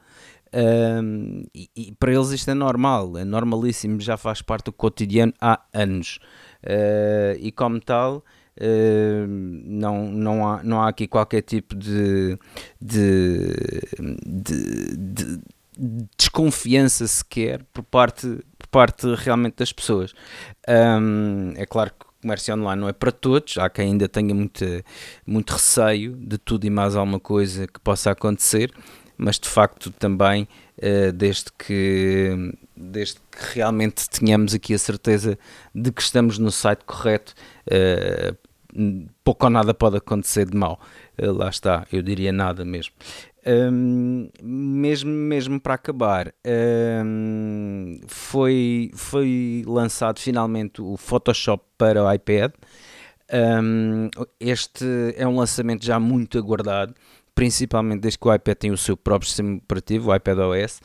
Um, e, e para eles isto é normal, é normalíssimo, já faz parte do cotidiano há anos. Uh, e como tal, uh, não, não, há, não há aqui qualquer tipo de, de, de, de desconfiança sequer por parte, parte realmente das pessoas. Um, é claro que comércio online não é para todos, há quem ainda tenha muito, muito receio de tudo e mais alguma coisa que possa acontecer, mas de facto também, uh, desde, que, desde que realmente tenhamos aqui a certeza de que estamos no site correto, uh, pouco ou nada pode acontecer de mal. Uh, lá está, eu diria nada mesmo. Um, mesmo, mesmo para acabar, um, foi, foi lançado finalmente o Photoshop para o iPad. Um, este é um lançamento já muito aguardado, principalmente desde que o iPad tem o seu próprio sistema operativo, o iPadOS.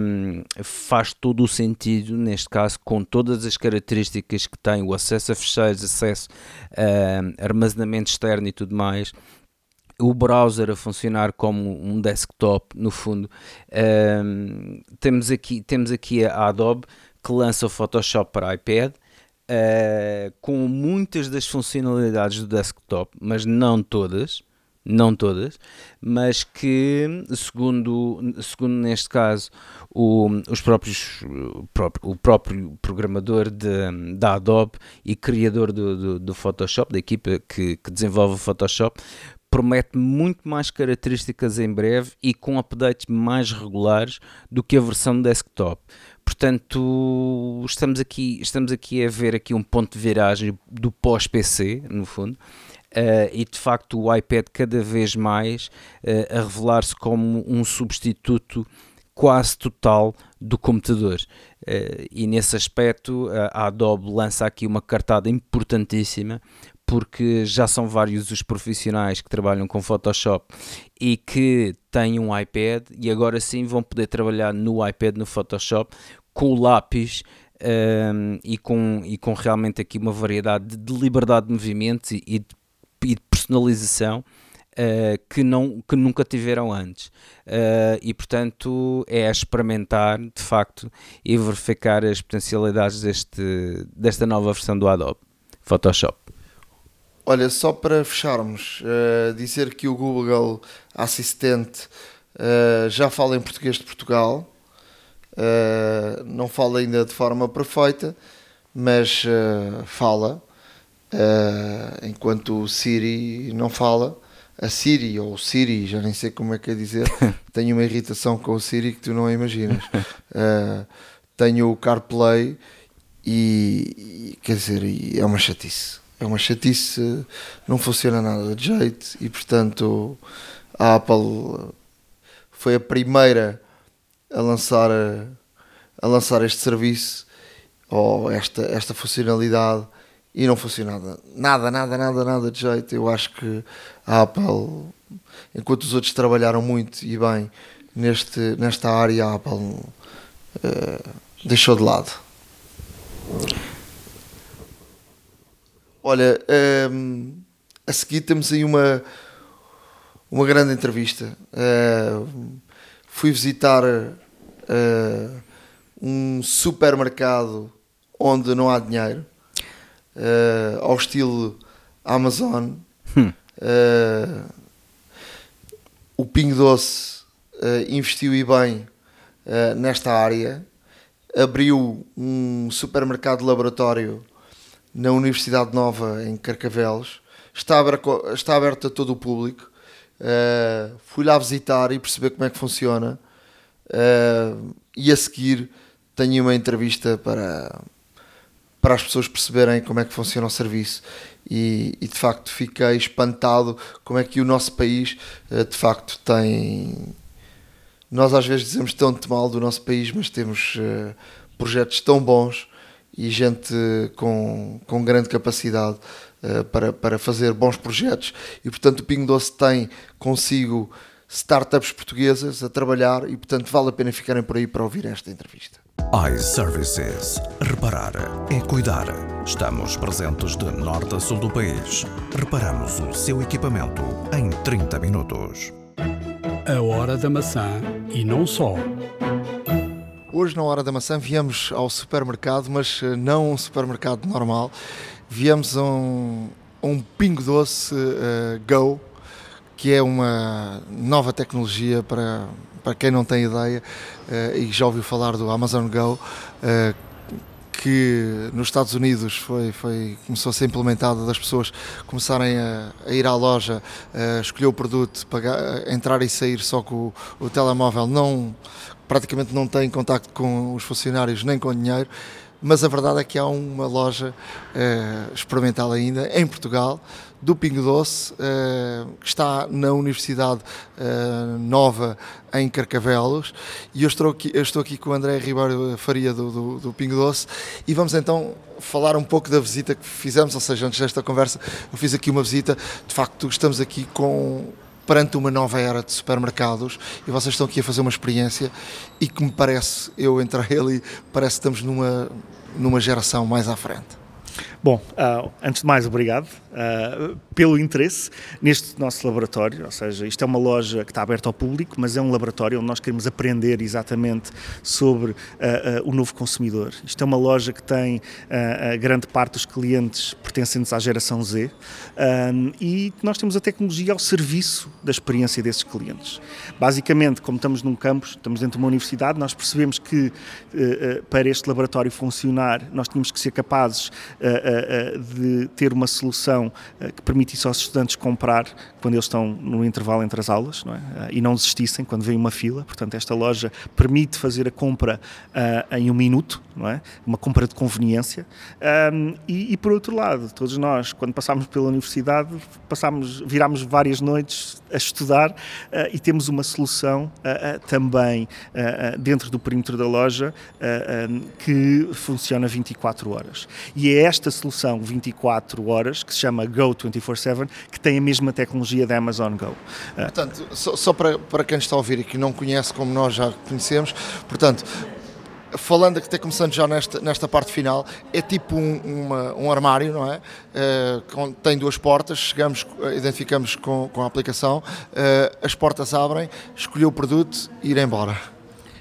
Um, faz todo o sentido, neste caso, com todas as características que tem, o acesso a fecheiros, acesso a armazenamento externo e tudo mais o browser a funcionar como um desktop no fundo. Um, temos aqui temos aqui a Adobe que lança o Photoshop para iPad uh, com muitas das funcionalidades do desktop mas não todas não todas, mas que, segundo, segundo neste caso, o, os próprios, o próprio programador de, da Adobe e criador do, do, do Photoshop, da equipa que, que desenvolve o Photoshop, promete muito mais características em breve e com updates mais regulares do que a versão desktop. Portanto, estamos aqui, estamos aqui a ver aqui um ponto de viragem do pós-PC, no fundo, Uh, e de facto o iPad cada vez mais uh, a revelar-se como um substituto quase total do computador. Uh, e nesse aspecto a Adobe lança aqui uma cartada importantíssima porque já são vários os profissionais que trabalham com Photoshop e que têm um iPad e agora sim vão poder trabalhar no iPad no Photoshop com o lápis um, e, com, e com realmente aqui uma variedade de liberdade de movimentos e, e de e de personalização uh, que, não, que nunca tiveram antes. Uh, e portanto é a experimentar de facto e verificar as potencialidades deste, desta nova versão do Adobe Photoshop. Olha, só para fecharmos, uh, dizer que o Google Assistente já fala em português de Portugal, não fala ainda de forma perfeita, mas fala Uh, enquanto o Siri não fala, a Siri ou o Siri, já nem sei como é que é dizer, tenho uma irritação com o Siri que tu não imaginas. Uh, tenho o CarPlay e, e, quer dizer, é uma chatice. É uma chatice, não funciona nada de jeito e portanto a Apple foi a primeira a lançar a lançar este serviço ou esta, esta funcionalidade e não funcionava nada, nada, nada, nada de jeito. Eu acho que a Apple, enquanto os outros trabalharam muito e bem neste, nesta área, a Apple uh, deixou de lado. Olha, um, ehm, a seguir temos aí uma, uma grande entrevista. Uh, fui visitar uh, um supermercado onde não há dinheiro uh, ao estilo Amazon. Hum. Uh, o Pingo Doce investiu e bem nesta área, abriu um supermercado laboratório na Universidade Nova em Carcavelos, está aberto, está aberto a todo o público. fui lá visitar e perceber como é que funciona. e a seguir tenho uma entrevista para, para as pessoas perceberem como é que funciona o serviço e, e, de facto fiquei espantado como é que o nosso país eh, de facto tem nós às vezes dizemos tanto mal do nosso país mas temos uh, projetos tão bons e gente com, com grande capacidade uh, para, para fazer bons projetos e portanto o Pingo Doce tem consigo startups portuguesas a trabalhar e portanto vale a pena ficarem por aí para ouvir esta entrevista iServices. Reparar é cuidar. Estamos presentes de norte a sul do país. Reparamos o seu equipamento em 30 minutos. A hora da maçã e não só. Hoje, na hora da maçã, viemos ao supermercado, mas eh, não um supermercado normal. Viemos a um, um Pingo Doce uh, Go, que é uma nova tecnologia para, para quem não tem ideia uh, e já ouviu falar do Amazon Go, uh, que nos Estados Unidos foi, foi, começou a ser implementado das pessoas começarem a, a ir à loja, escolher o produto, pagar, entrar e sair só com o, o telemóvel, não, praticamente não tem contacto com os funcionários nem com o dinheiro mas a verdade é que há uma loja uh, experimental ainda em Portugal do Pingo Doce, uh, que está na Universidade uh, Nova em Carcavelos, e eu estou aqui, eu estou aqui com o André Ribeiro Faria do, do, do, Pingo Doce, e vamos então falar um pouco da visita que fizemos, ou seja, antes desta conversa, eu fiz aqui uma visita, de facto estamos aqui com perante uma nova era de supermercados e vocês estão aqui a fazer uma experiência e que me parece, eu entrei ali, parece que estamos numa, numa geração mais à frente. Bom, uh, antes de mais, obrigado uh, pelo interesse neste nosso laboratório. Ou seja, isto é uma loja que está aberta ao público, mas é um laboratório onde nós queremos aprender exatamente sobre uh, o novo consumidor. Isto é uma loja que tem grande parte dos clientes pertencentes à geração Z e nós temos a tecnologia ao serviço da experiência desses clientes. Basicamente, como estamos num campus, estamos dentro de uma universidade, nós percebemos que para este laboratório funcionar, nós tínhamos que ser capazes de ter uma solução que permitisse aos estudantes comprar quando eles estão no intervalo entre as aulas não é? e não desistissem quando vem uma fila. Portanto, esta loja permite fazer a compra em um minuto, não é? uma compra de conveniência. e, e, por outro lado, todos nós, quando passámos pela universidade, passámos, virámos várias noites a estudar e temos uma solução também dentro do perímetro da loja que funciona 24 horas. E é esta solução 24 horas, que se chama Go 24-7, que tem a mesma tecnologia da Amazon Go. Portanto, só, só para, para quem está a ouvir e que não conhece como nós já conhecemos, portanto, falando até começando já nesta, nesta parte final, é tipo um, uma, um armário, não é? Uh, tem duas portas, chegamos, identificamos com, com a aplicação, uh, as portas abrem, escolher o produto e ir embora.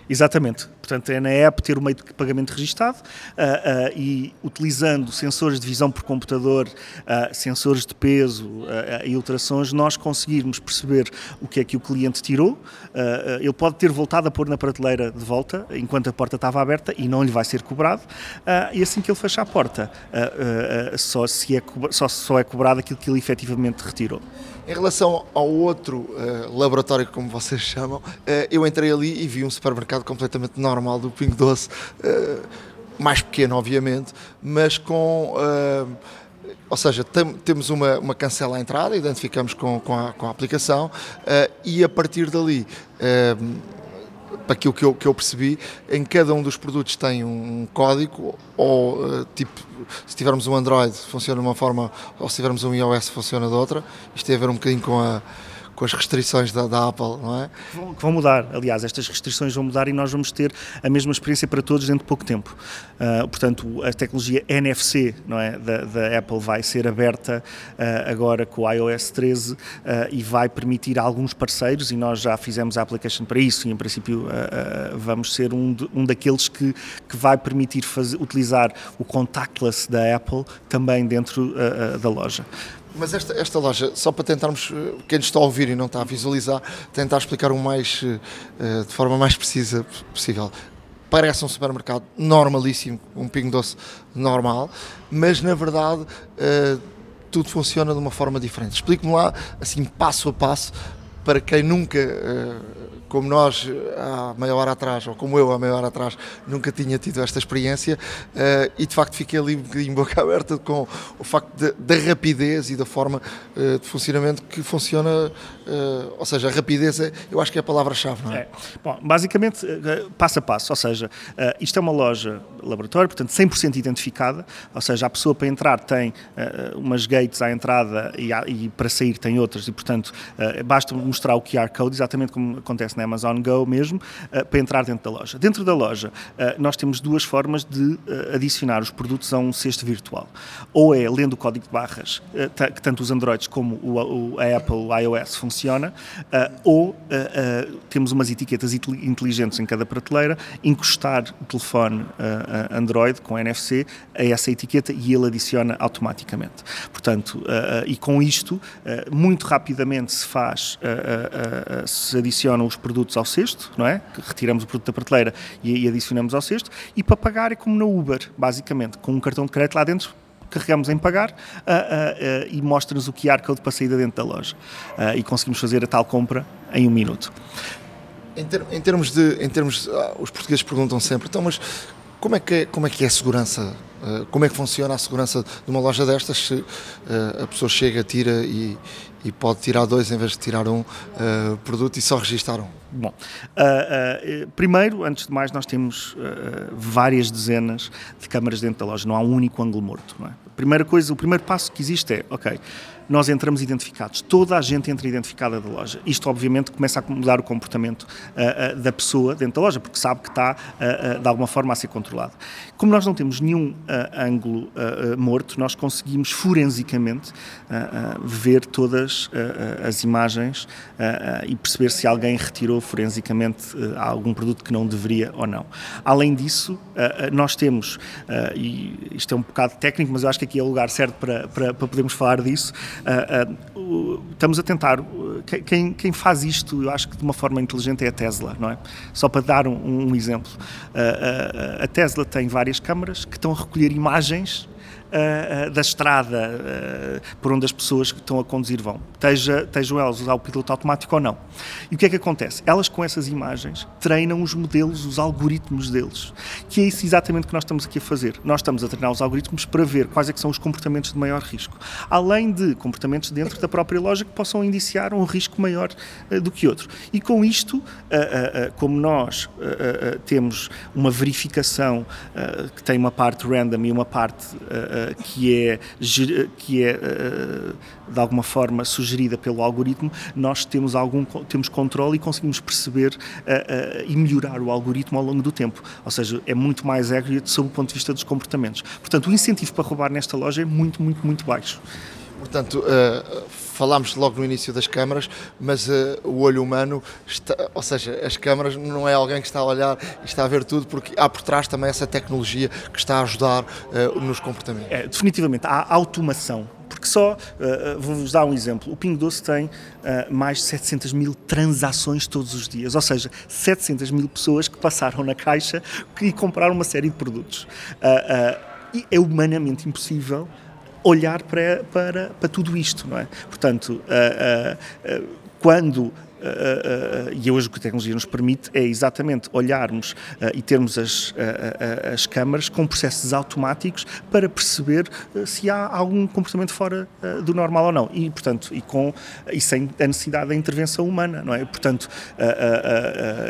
Exatamente. Portanto, é na app ter o meio de pagamento registado uh, uh, e utilizando sensores de visão por computador, uh, sensores de peso e ultrassons, nós conseguirmos perceber o que é que o cliente tirou. ele pode ter voltado a pôr na prateleira de volta enquanto a porta estava aberta e não lhe vai ser cobrado. e assim que ele fecha a porta, só, se é, só, só é cobrado aquilo que ele efetivamente retirou. Em relação ao outro uh, laboratório, como vocês chamam, uh, eu entrei ali e vi um supermercado completamente normal do Pingo Doce, uh, mais pequeno, obviamente, mas com. ou seja, temos uma, uma cancela à entrada, identificamos com, com, a, com a aplicação e a partir dali aquilo que eu, que eu percebi, em cada um dos produtos tem um código, ou uh, tipo, se tivermos um Android funciona de uma forma, ou se tivermos um iOS funciona de outra. Isto tem a ver um bocadinho com a com as restrições da, da Apple, não é? Que vão mudar, aliás, estas restrições vão mudar e nós vamos ter a mesma experiência para todos dentro de pouco tempo. Uh, portanto, a tecnologia NFC não é, da, da Apple vai ser aberta uh, agora com o iOS 13 uh, e vai permitir a alguns parceiros, e nós já fizemos a application para isso, e em princípio vamos ser um, de, um daqueles que, que vai permitir fazer, utilizar o contactless da Apple também dentro da loja. Mas esta, esta loja, só para tentarmos, eh, quem está a ouvir e não está a visualizar, tentar explicar o mais, eh, de forma mais precisa possível. Parece um supermercado normalíssimo, um pingo doce normal, mas na verdade eh, tudo funciona de uma forma diferente. Explique-me lá, assim, passo a passo, para quem nunca como nós há meia hora atrás, ou como eu há meia hora atrás, nunca tinha tido esta experiência uh, e de facto fiquei ali um bocadinho boca aberta com o facto da rapidez e da forma uh, de funcionamento que funciona, uh, ou seja, a rapidez é, eu acho que é a palavra-chave, não é? é. Bom, basicamente, passo a passo, ou seja, isto é uma loja laboratório, portanto 100% identificada, ou seja, a pessoa para entrar tem umas gates à entrada e, e, para sair tem outras e portanto basta mostrar o QR Code, exatamente como acontece na Amazon Go mesmo, uh, para entrar dentro da loja. Dentro da loja, uh, nós temos duas formas de uh, adicionar os produtos a um cesto virtual. Ou é lendo o código de barras, que tanto os Androids como o, o, a Apple, o iOS funciona, ou temos umas etiquetas inteligentes em cada prateleira, encostar o telefone Android com NFC a essa etiqueta e ele adiciona automaticamente. Portanto, e com isto, muito rapidamente se faz, se adicionam os produtos ao cesto, não é? Retiramos o produto da prateleira e, e adicionamos ao cesto. E para pagar é como no Uber, basicamente, com um cartão de crédito lá dentro, carregamos em pagar uh, uh, e mostra-nos o QR Code para saída dentro da loja. e conseguimos fazer a tal compra em um minuto. Em, ter, em termos de. Em termos, ah, os portugueses perguntam sempre, então, mas como é que é, como é, que é a segurança? como é que funciona a segurança de uma loja destas se a pessoa chega, tira e, e pode tirar dois em vez de tirar um uh, produto e só registar um? Bom, uh, uh, primeiro, antes de mais, nós temos várias dezenas de câmaras dentro da loja, não há um único ângulo morto. Não é? Primeira coisa, o primeiro passo que existe é, ok, nós entramos identificados. Toda a gente entra identificada da loja. Isto, obviamente, começa a mudar o comportamento uh, uh, da pessoa dentro da loja, porque sabe que está, uh, de alguma forma, a ser controlado. Como nós não temos nenhum ângulo morto, nós conseguimos forensicamente ver todas as imagens e perceber se alguém retirou forensicamente algum produto que não deveria ou não. Além disso, nós temos, e isto é um bocado técnico, mas eu acho que aqui é o lugar certo para, para, para podermos falar disso, uh, uh, estamos a tentar. Quem, quem, faz isto, eu acho que de uma forma inteligente é a Tesla, não é? Só para dar um, um exemplo. Uh, a Tesla tem várias câmaras que estão a recolher imagens uh, da estrada uh, por onde as pessoas que estão a conduzir vão, esteja, estejam elas a usar o piloto automático ou não. E o que é que acontece? Elas com essas imagens treinam os modelos, os algoritmos deles, que é isso exatamente que nós estamos aqui a fazer. Nós estamos a treinar os algoritmos para ver quais é que são os comportamentos de maior risco, além de comportamentos dentro da própria loja que possam indiciar um risco maior uh, do que outro. E com isto, como nós temos uma verificação que tem uma parte random e uma parte que é, que é eh, de alguma forma sugerida pelo algoritmo, nós temos algum temos controle e conseguimos perceber uh, uh, e melhorar o algoritmo ao longo do tempo. Ou seja, é muito mais accurate sob o ponto de vista dos comportamentos. Portanto, o incentivo para roubar nesta loja é muito, muito, muito baixo. Portanto, uh, falámos logo no início das câmaras, mas uh, o olho humano, está, ou seja, as câmaras não é alguém que está a olhar e está a ver tudo, porque há por trás também essa tecnologia que está a ajudar uh, nos comportamentos. É, definitivamente, há automação. Porque só, uh, vou-vos dar um exemplo, o Pingo Doce tem mais de 700 mil transações todos os dias, ou seja, 700 mil pessoas que passaram na caixa e compraram uma série de produtos. e é humanamente impossível olhar para, para, para tudo isto, não é? Portanto, uh, uh, quando uh, uh, e hoje o que a tecnologia nos permite é exatamente olharmos e termos as, as câmaras com processos automáticos para perceber se há algum comportamento fora do normal ou não. E portanto e com e sem a necessidade da intervenção humana não é? Portanto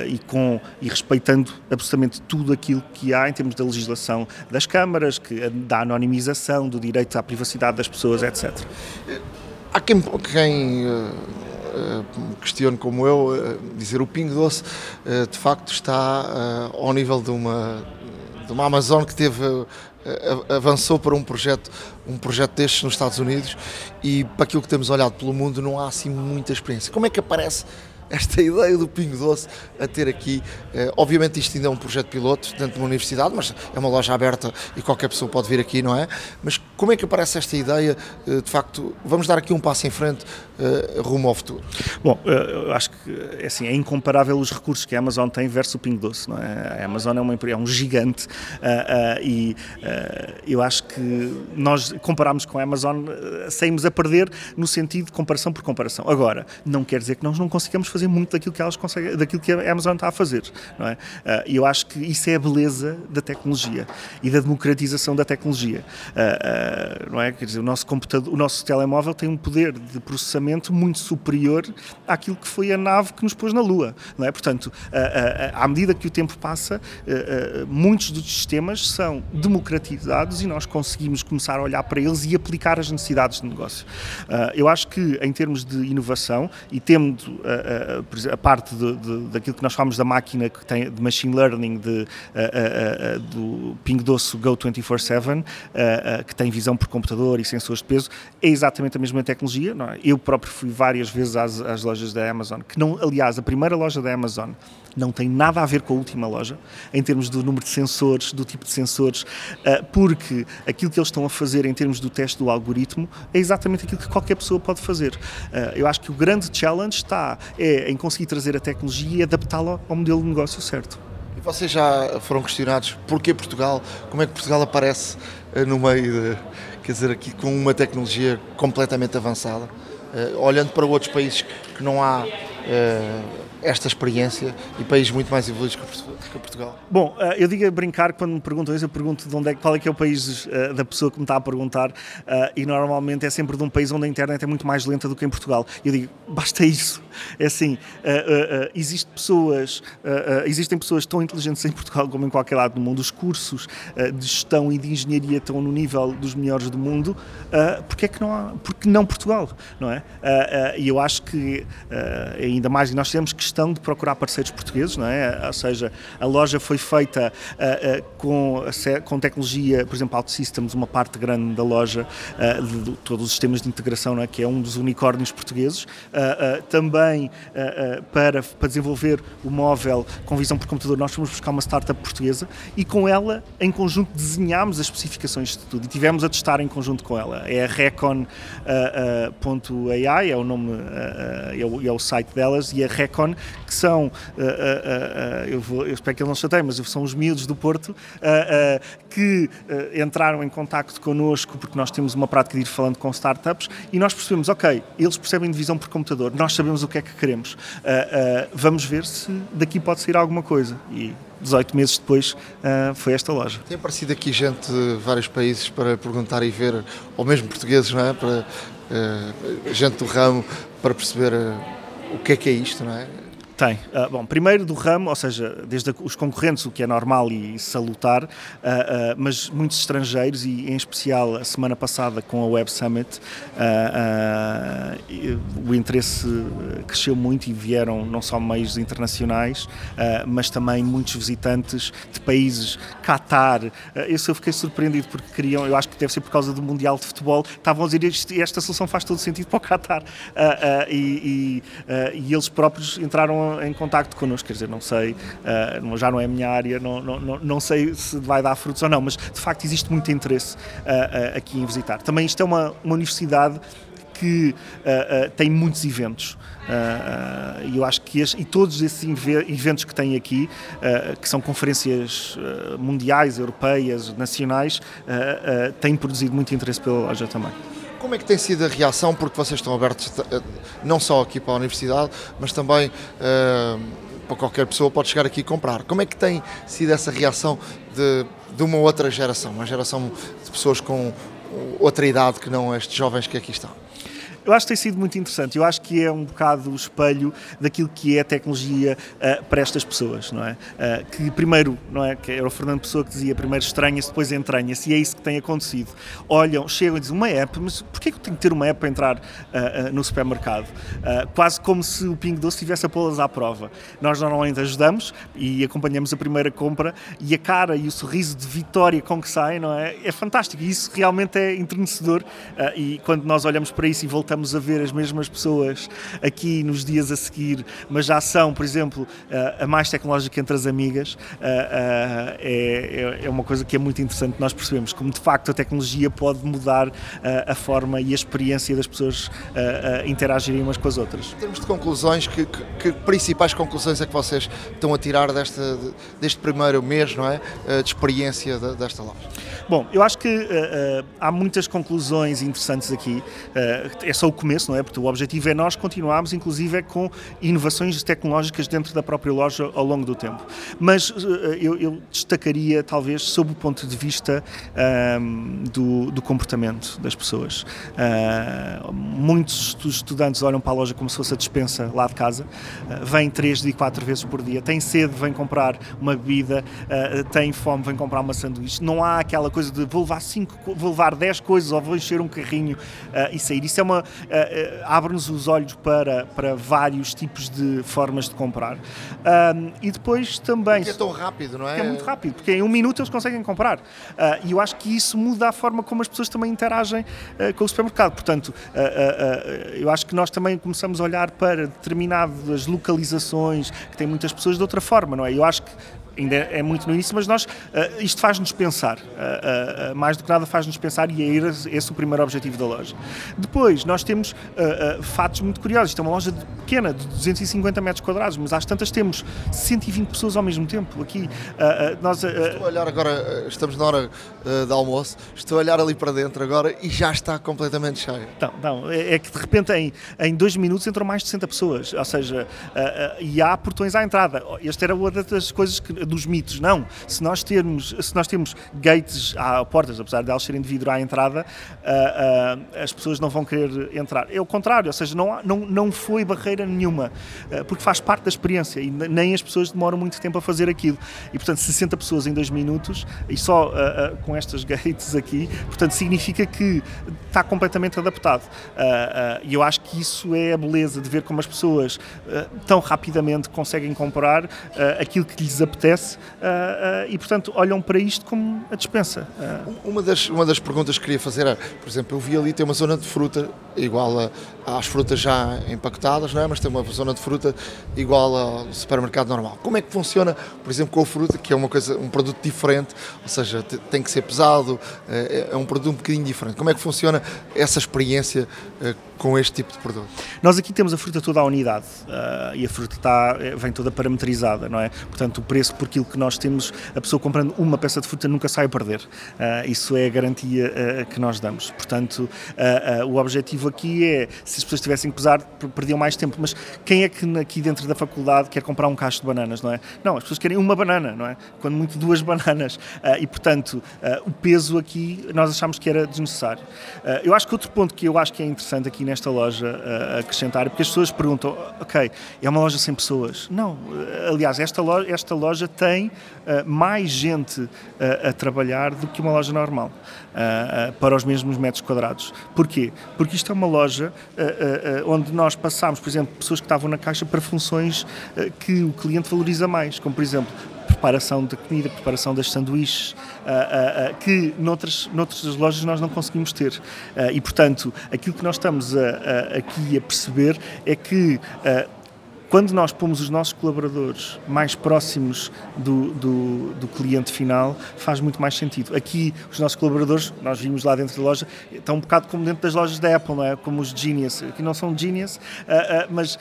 e com e respeitando absolutamente tudo aquilo que há em termos da legislação das câmaras que da anonimização do direito à privacidade das pessoas etc há quem, quem eh, questiono como eu, eh, dizer o Pingo Doce eh, de facto está ao nível de uma, de uma Amazon que teve avançou para um projeto um projeto destes nos Estados Unidos e para aquilo que temos olhado pelo mundo não há assim muita experiência. Como é que aparece esta ideia do Pingo Doce a ter aqui. Eh, obviamente, isto ainda é um projeto piloto dentro de uma universidade, mas é uma loja aberta e qualquer pessoa pode vir aqui, não é? Mas como é que aparece esta ideia? Eh, de facto, vamos dar aqui um passo em frente eh, rumo ao futuro. Bom, eu acho que é, assim, é incomparável os recursos que a Amazon tem versus o Pingo Doce, não é? A Amazon é, uma, é um gigante e eu acho que nós comparamos com a Amazon, saímos a perder no sentido de comparação por comparação. Agora, não quer dizer que nós não consigamos fazer muito daquilo que elas conseguem, daquilo que a Amazon está a fazer, não é? Ah, e eu acho que isso é a beleza da tecnologia e da democratização da tecnologia, ah, ah, não é? Quer dizer, o nosso computador, o nosso telemóvel tem um poder de processamento muito superior àquilo que foi a nave que nos pôs na Lua, não é? Portanto, à medida que o tempo passa, muitos dos sistemas são democratizados e nós conseguimos começar a olhar para eles e aplicar as necessidades de negócio. Eu acho que em termos de inovação e tendo a parte de, de, daquilo que nós chamamos da máquina que tem de machine learning de, do Ping Doce Go 24/7, que tem visão por computador e sensores de peso, é exatamente a mesma tecnologia. É? Eu próprio fui várias vezes às, às lojas da Amazon, que não, aliás, a primeira loja da Amazon não tem nada a ver com a última loja, em termos do número de sensores, do tipo de sensores, porque aquilo que eles estão a fazer em termos do teste do algoritmo é exatamente aquilo que qualquer pessoa pode fazer. Eu acho que o grande challenge está é em conseguir trazer a tecnologia e adaptá-la ao modelo de negócio certo. E vocês já foram questionados porquê Portugal? Como é que Portugal aparece eh, no meio de, quer dizer, aqui com uma tecnologia completamente avançada? Olhando para outros países que não há esta experiência e países muito mais evoluídos que Portugal? Bom, uh, eu digo a brincar quando me perguntam isso, eu pergunto de onde é, qual é que é o país uh, da pessoa que me está a perguntar e normalmente é sempre de um país onde a internet é muito mais lenta do que em Portugal. Eu digo, basta isso. É assim, existe pessoas, existem pessoas tão inteligentes em Portugal como em qualquer lado do mundo. Os cursos de gestão e de engenharia estão no nível dos melhores do mundo. porque é que não há, porque não Portugal, não é? E eu acho que ainda mais, e nós temos questão de procurar parceiros portugueses, não é? Ou seja, a loja foi feita com, com tecnologia, por exemplo, OutSystems, uma parte grande da loja, de, de todos os sistemas de integração, é? que é um dos unicórnios portugueses, também para, para desenvolver o móvel com visão por computador, nós fomos buscar uma startup portuguesa e com ela, em conjunto, desenhámos as especificações de tudo e tivemos a testar em conjunto com ela. É a Recon.ai, é o nome, é o, é o site delas, e a Recon, que são, eu, vou, eu espero que eles não chateiam, mas são os miúdos do Porto, que entraram em contacto connosco, porque nós temos uma prática de ir falando com startups, e nós percebemos, ok, eles percebem divisão por computador, nós sabemos o que é que queremos, vamos ver se daqui pode sair alguma coisa. E 18 meses depois uh, foi esta loja. Tem aparecido aqui gente de vários países para perguntar e ver, ou mesmo portugueses, não é? Para, uh, gente do ramo, para perceber uh, o que é que é isto, não é? Tem. Uh, bom, primeiro do ramo, ou seja, desde os concorrentes, o que é normal e salutar, uh, uh, mas muitos estrangeiros e em especial a semana passada com a Web Summit, o interesse cresceu muito e vieram não só meios internacionais, mas também muitos visitantes de países, Qatar. Isso eu fiquei surpreendido porque queriam, eu acho que deve ser por causa do Mundial de Futebol, estavam a dizer esta solução faz todo sentido para o Qatar. E, e, e eles próprios entraram em contacto connosco, quer dizer, não sei, uh, já não é a minha área, não, não, não sei se vai dar frutos ou não, mas de facto existe muito interesse uh, uh, aqui em visitar. Também isto é uma, uma universidade que tem muitos eventos. Uh, eu acho que este, e todos esses eventos que tem aqui, uh, que são conferências uh, mundiais, europeias, nacionais, têm produzido muito interesse pela loja também. Como é que tem sido a reação? Porque vocês estão abertos eh, não só aqui para a universidade, mas também uh, para qualquer pessoa pode chegar aqui e comprar. Como é que tem sido essa reação de, de uma outra geração, uma geração de pessoas com outra idade que não estes jovens que aqui estão? Eu acho que tem sido muito interessante. Eu acho que é um bocado o espelho daquilo que é a tecnologia uh, para estas pessoas, não é? Uh, que primeiro, não é? Que era o Fernando Pessoa que dizia primeiro estranha-se, depois entranha-se, e é isso que tem acontecido. Olham, chegam e dizem uma app, mas porquê que eu tenho que ter uma app para entrar uh, no supermercado? quase como se o Pingo Doce estivesse a pô-las à prova. Nós normalmente ajudamos e acompanhamos a primeira compra e a cara e o sorriso de vitória com que sai, não é? É fantástico e isso realmente é entrenecedor. e quando nós olhamos para isso e voltamos estamos a ver as mesmas pessoas aqui nos dias a seguir, mas já são, por exemplo, a mais tecnológica entre as amigas, é, é, é uma coisa que é muito interessante. Nós percebemos como de facto a tecnologia pode mudar a forma e a experiência das pessoas interagirem umas com as outras. Em termos de conclusões, que, que, que principais conclusões é que vocês estão a tirar desta, deste primeiro mês não é, de experiência desta loja? Bom, eu acho que há muitas conclusões interessantes aqui. É só o começo, não é? Porque o objetivo é nós continuarmos, inclusive, é com inovações tecnológicas dentro da própria loja ao longo do tempo. Mas eu, eu, destacaria, talvez, sob o ponto de vista ehm, do, do, comportamento das pessoas. muitos dos estudantes olham para a loja como se fosse a dispensa lá de casa, vêm três e quatro vezes por dia, têm sede, vêm comprar uma bebida, têm fome, vêm comprar uma sanduíche. Não há aquela coisa de vou levar cinco, vou levar 10 coisas ou vou encher um carrinho uh, e sair. Isso é uma. Uh, uh, abre-nos os olhos para, para vários tipos de formas de comprar. e depois também. Porque é tão rápido, não é? É muito rápido, porque em um minuto eles conseguem comprar. e eu acho que isso muda a forma como as pessoas também interagem com o supermercado. Portanto, eu acho que nós também começamos a olhar para determinadas localizações que têm muitas pessoas de outra forma, não é? Eu acho que ainda é muito no início, mas nós, uh, isto faz-nos pensar, uh, uh, mais do que nada faz-nos pensar e é esse o primeiro objetivo da loja. Depois, nós temos fatos muito curiosos, isto é uma loja pequena, de 250 metros quadrados, mas às tantas temos 120 pessoas ao mesmo tempo, aqui nós... estou a olhar agora, estamos na hora uh, de almoço, estou a olhar ali para dentro agora e já está completamente cheio. Não, não, é, é que de repente em, em dois minutos entram mais de 60 pessoas, ou seja, e há portões à entrada. Esta era uma das coisas que, dos mitos. Não, se nós, termos, se nós temos gates à portas, apesar de elas serem de vidro à entrada, uh, uh, as pessoas não vão querer entrar. É o contrário, ou seja, não, não, não foi barreira nenhuma, uh, porque faz parte da experiência e nem as pessoas demoram muito tempo a fazer aquilo. E portanto, 60 pessoas em dois minutos e só com estas gates aqui, portanto, significa que está completamente adaptado. E eu acho que isso é a beleza de ver como as pessoas tão rapidamente conseguem comprar aquilo que lhes apetece uh, e, portanto, olham para isto como a dispensa. Uma, das, uma das perguntas que queria fazer é, por exemplo, eu vi ali tem uma zona de fruta igual a, às frutas já empacotadas, não é? mas tem uma zona de fruta igual ao supermercado normal. Como é que funciona, por exemplo, com a fruta, que é uma coisa, um produto diferente, ou seja, tem que ser pesado, é, é um produto um bocadinho diferente. Como é que funciona essa experiência com este tipo de produto? Nós aqui temos a fruta toda à unidade uh, e a fruta está, eh, vem toda parametrizada, não é? Portanto, o preço por aquilo que nós temos, a pessoa comprando uma peça de fruta nunca sai a perder. Uh, isso é a garantia uh, que nós damos. Portanto, o objetivo aqui é, se as pessoas tivessem que pesar, perdiam mais tempo, mas quem é que aqui dentro da faculdade quer comprar um cacho de bananas, não é? Não, as pessoas querem uma banana, não é? Quando muito duas bananas. e, portanto, o peso aqui nós achamos que era desnecessário. eu acho que outro ponto que eu acho que é interessante aqui nesta loja acrescentar, porque as pessoas perguntam, ok, é uma loja sem pessoas. Não, aliás, esta loja, esta loja tem uh, mais gente uh, a trabalhar do que uma loja normal, uh, para os mesmos metros quadrados. Porquê? Porque isto é uma loja onde nós passamos, por exemplo, pessoas que estavam na caixa para funções que o cliente valoriza mais, como por exemplo preparação da comida, preparação das sanduíches, que noutras, noutras lojas nós não conseguimos ter. e, portanto, aquilo que nós estamos a, aqui a perceber é que quando nós pomos os nossos colaboradores mais próximos do, do, do, cliente final, faz muito mais sentido. Aqui, os nossos colaboradores, nós vimos lá dentro da loja, estão um bocado como dentro das lojas da Apple, não é? como os Genius. Aqui não são Genius, uh, uh, mas uh,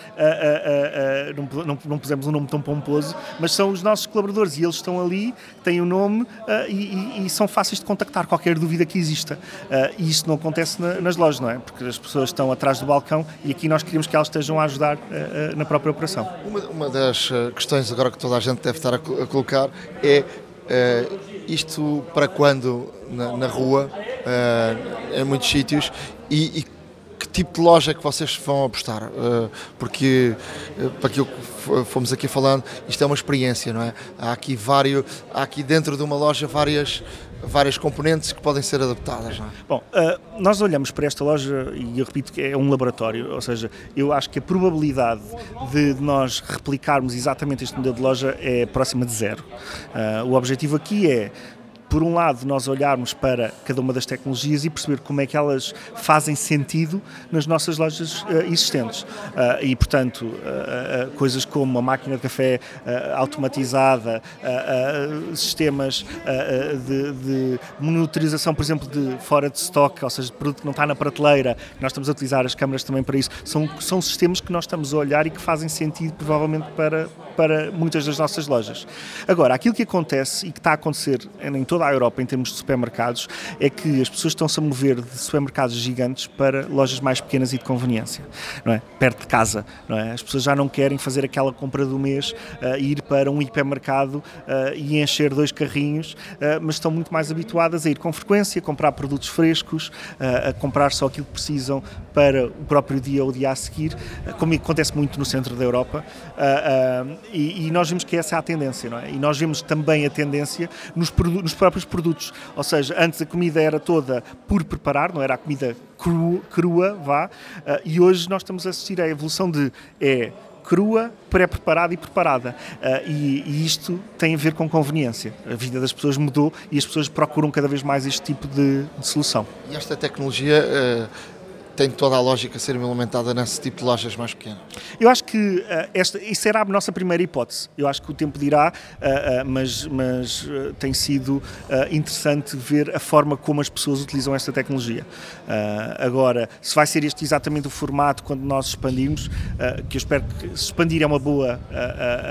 não, não, não, pusemos um nome tão pomposo, mas são os nossos colaboradores e eles estão ali, têm o um nome e, e, são fáceis de contactar, qualquer dúvida que exista. e isto não acontece na, nas lojas, não é? Porque as pessoas estão atrás do balcão e aqui nós queremos que elas estejam a ajudar na própria operação. Uma, uma, das eh, questões agora que toda a gente deve estar a, a colocar é uh, isto para quando na, na rua, uh, em muitos sítios, e, e, que tipo de loja é que vocês vão apostar? Uh, porque, para aquilo que fomos aqui falando, isto é uma experiência, não é? Há aqui, vários, há aqui dentro de uma loja várias várias componentes que podem ser adaptadas. É? Bom, uh, nós olhamos para esta loja e eu repito que é um laboratório, ou seja, eu acho que a probabilidade de nós replicarmos exatamente este modelo de loja é próxima de zero. Uh, o objetivo aqui é por um lado, nós olharmos para cada uma das tecnologias e perceber como é que elas fazem sentido nas nossas lojas uh, existentes. Uh, e, portanto, uh, coisas como a máquina de café automatizada, sistemas de, de, monitorização, por exemplo, de fora de stock, ou seja, de produto que não está na prateleira, nós estamos a utilizar as câmaras também para isso, são, são sistemas que nós estamos a olhar e que fazem sentido, provavelmente, para, para muitas das nossas lojas. Agora, aquilo que acontece e que está a acontecer em toda a Europa em termos de supermercados é que as pessoas estão-se a mover de supermercados gigantes para lojas mais pequenas e de conveniência, não é? Perto de casa, não é? As pessoas já não querem fazer aquela compra do mês, uh, ir para um hipermercado uh, e encher dois carrinhos, uh, mas estão muito mais habituadas a ir com frequência, a comprar produtos frescos, a comprar só aquilo que precisam para o próprio dia ou o dia a seguir, como acontece muito no centro da Europa, e, e, nós vemos que essa é a tendência, não é? E nós vemos também a tendência nos, nos próprios produtos. Ou seja, antes a comida era toda por preparar, não era a comida crua, crua vá, uh, e hoje nós estamos a assistir à evolução de é crua, pré-preparada e preparada. Uh, e, e, isto tem a ver com conveniência. A vida das pessoas mudou e as pessoas procuram cada vez mais este tipo de, de solução. E esta tecnologia uh, tem toda a lógica ser implementada nesse tipo de lojas mais pequenas. Eu acho que uh, esta, isso era a nossa primeira hipótese. Eu acho que o tempo dirá, uh, uh, mas, mas tem sido interessante ver a forma como as pessoas utilizam esta tecnologia. agora, se vai ser este exatamente o formato quando nós expandirmos, que eu espero que se expandir é uma boa,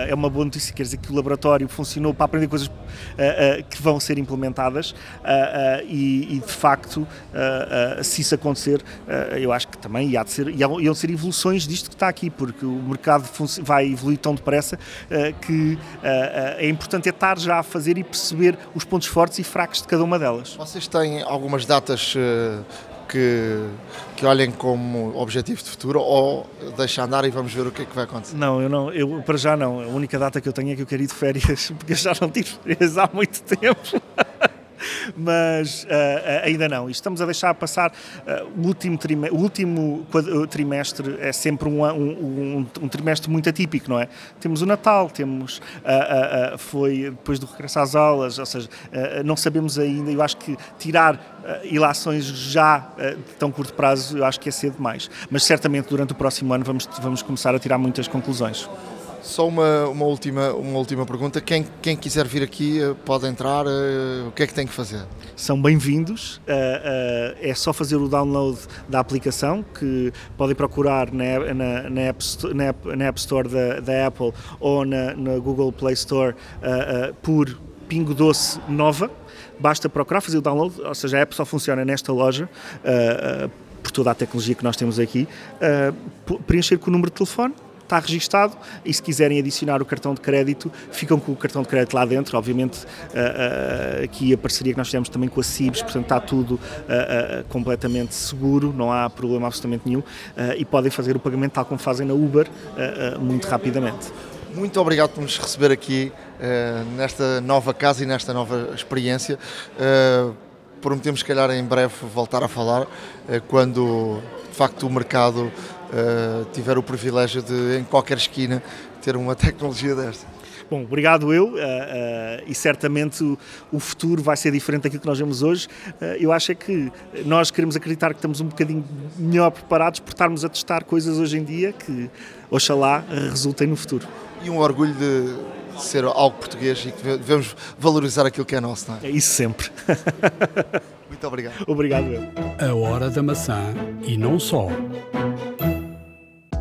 é uma boa notícia, quer dizer que o laboratório funcionou para aprender coisas que vão ser implementadas e, e, de facto, se isso acontecer, eu acho que também ia de ser, iam ser evoluções disto que está aqui, porque o mercado vai evoluir tão depressa uh, que uh, é importante é estar já a fazer e perceber os pontos fortes e fracos de cada uma delas. Vocês têm algumas datas que, que olhem como objetivo de futuro ou deixa andar e vamos ver o que é que vai acontecer? Não, eu não, eu para já não. A única data que eu tenho é que eu quero ir de férias, porque eu já não tive férias há muito tempo. mas uh, ainda não. E estamos a deixar passar uh, o último, trimestre, o último trimestre é sempre um, um, um, um, trimestre muito atípico, não é? Temos o Natal, temos uh, foi depois do regresso às aulas, ou seja, não sabemos ainda. Eu acho que tirar ilações já de tão curto prazo, eu acho que é cedo demais. Mas certamente durante o próximo ano vamos, vamos começar a tirar muitas conclusões. Só uma, uma, última, uma última pergunta. Quem, quem quiser vir aqui eh, pode entrar. Eh, o que é que tem que fazer? São bem-vindos. Eh, é só fazer o download da aplicação, que podem procurar na, na, na, App, na, App, na App Store da, da Apple ou na, na, Google Play Store por Pingo Doce Nova. Basta procurar fazer o download, ou seja, a app só funciona nesta loja. por toda a tecnologia que nós temos aqui, preencher com o número de telefone, está registado e se quiserem adicionar o cartão de crédito, ficam com o cartão de crédito lá dentro. Obviamente, uh, uh, aqui a parceria que nós fizemos também com a CIBS, portanto está tudo uh, completamente seguro, não há problema absolutamente nenhum e podem fazer o pagamento tal como fazem na Uber muito rapidamente. Muito obrigado por nos receber aqui nesta nova casa e nesta nova experiência. prometemos, se calhar, em breve voltar a falar quando de facto o mercado uh, tiver o privilégio de, em qualquer esquina, ter uma tecnologia desta. Bom, obrigado eu, uh, uh, e certamente o, o, futuro vai ser diferente daquilo que nós vemos hoje. Uh, eu acho é que nós queremos acreditar que estamos um bocadinho melhor preparados por estarmos a testar coisas hoje em dia que, oxalá, resultem no futuro. E um orgulho de ser algo português e que devemos valorizar aquilo que é nosso, não é? É isso sempre. Muito obrigado. Obrigado eu. A hora da maçã e não só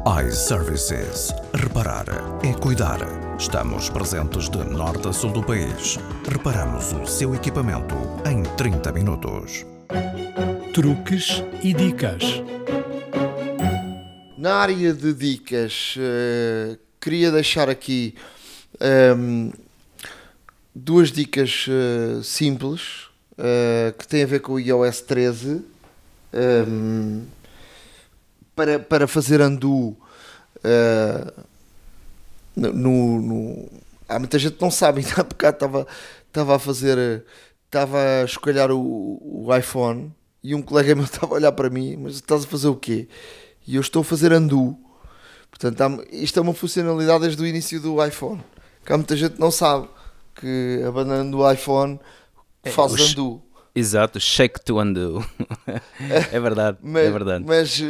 iServices. Reparar é cuidar. Estamos presentes de norte a sul do país. Reparamos o seu equipamento em 30 minutos. Truques e dicas. Na área de dicas, uh, queria deixar aqui um, ehm, duas dicas uh, simples uh, que têm a ver com o iOS 13. Um, ehm, para, para fazer undo uh, no, no, Há muita gente que não sabe, ainda há bocado estava, estava a fazer. Estava a escolher o, o iPhone e um colega meu estava a olhar para mim, mas estás a fazer o quê? E eu estou a fazer undo. Portanto, há, isto é uma funcionalidade desde o início do iPhone. Que há muita gente que não sabe que abandonando o iPhone é, faz é, undo. Exato, shake to undo. é verdade, é mas, é verdade. Mas,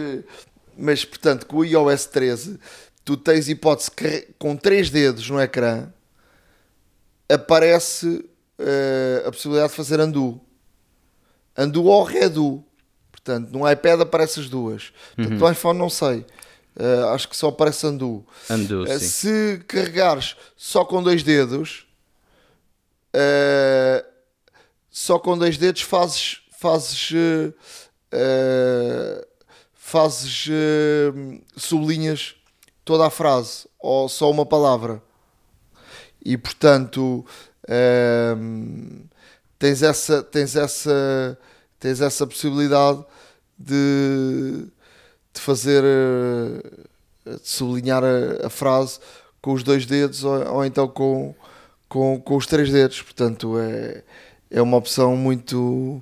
mas portanto, com o iOS 13, tu tens hipótese que com três dedos no ecrã aparece uh, a possibilidade de fazer undo. Undo ou redo. Portanto, no iPad aparece as duas. Portanto, uhum. no iPhone não sei. Uh, acho que só aparece undo. undo uh, se carregares só com dois dedos, uh, só com dois dedos fazes, fazes fazes uh, sublinhas toda a frase ou só uma palavra. E portanto uh, tens essa tens essa tens essa possibilidade de, de fazer uh, de sublinhar a, a, frase com os dois dedos ou, ou então com, com, com os três dedos. Portanto é, é uma opção muito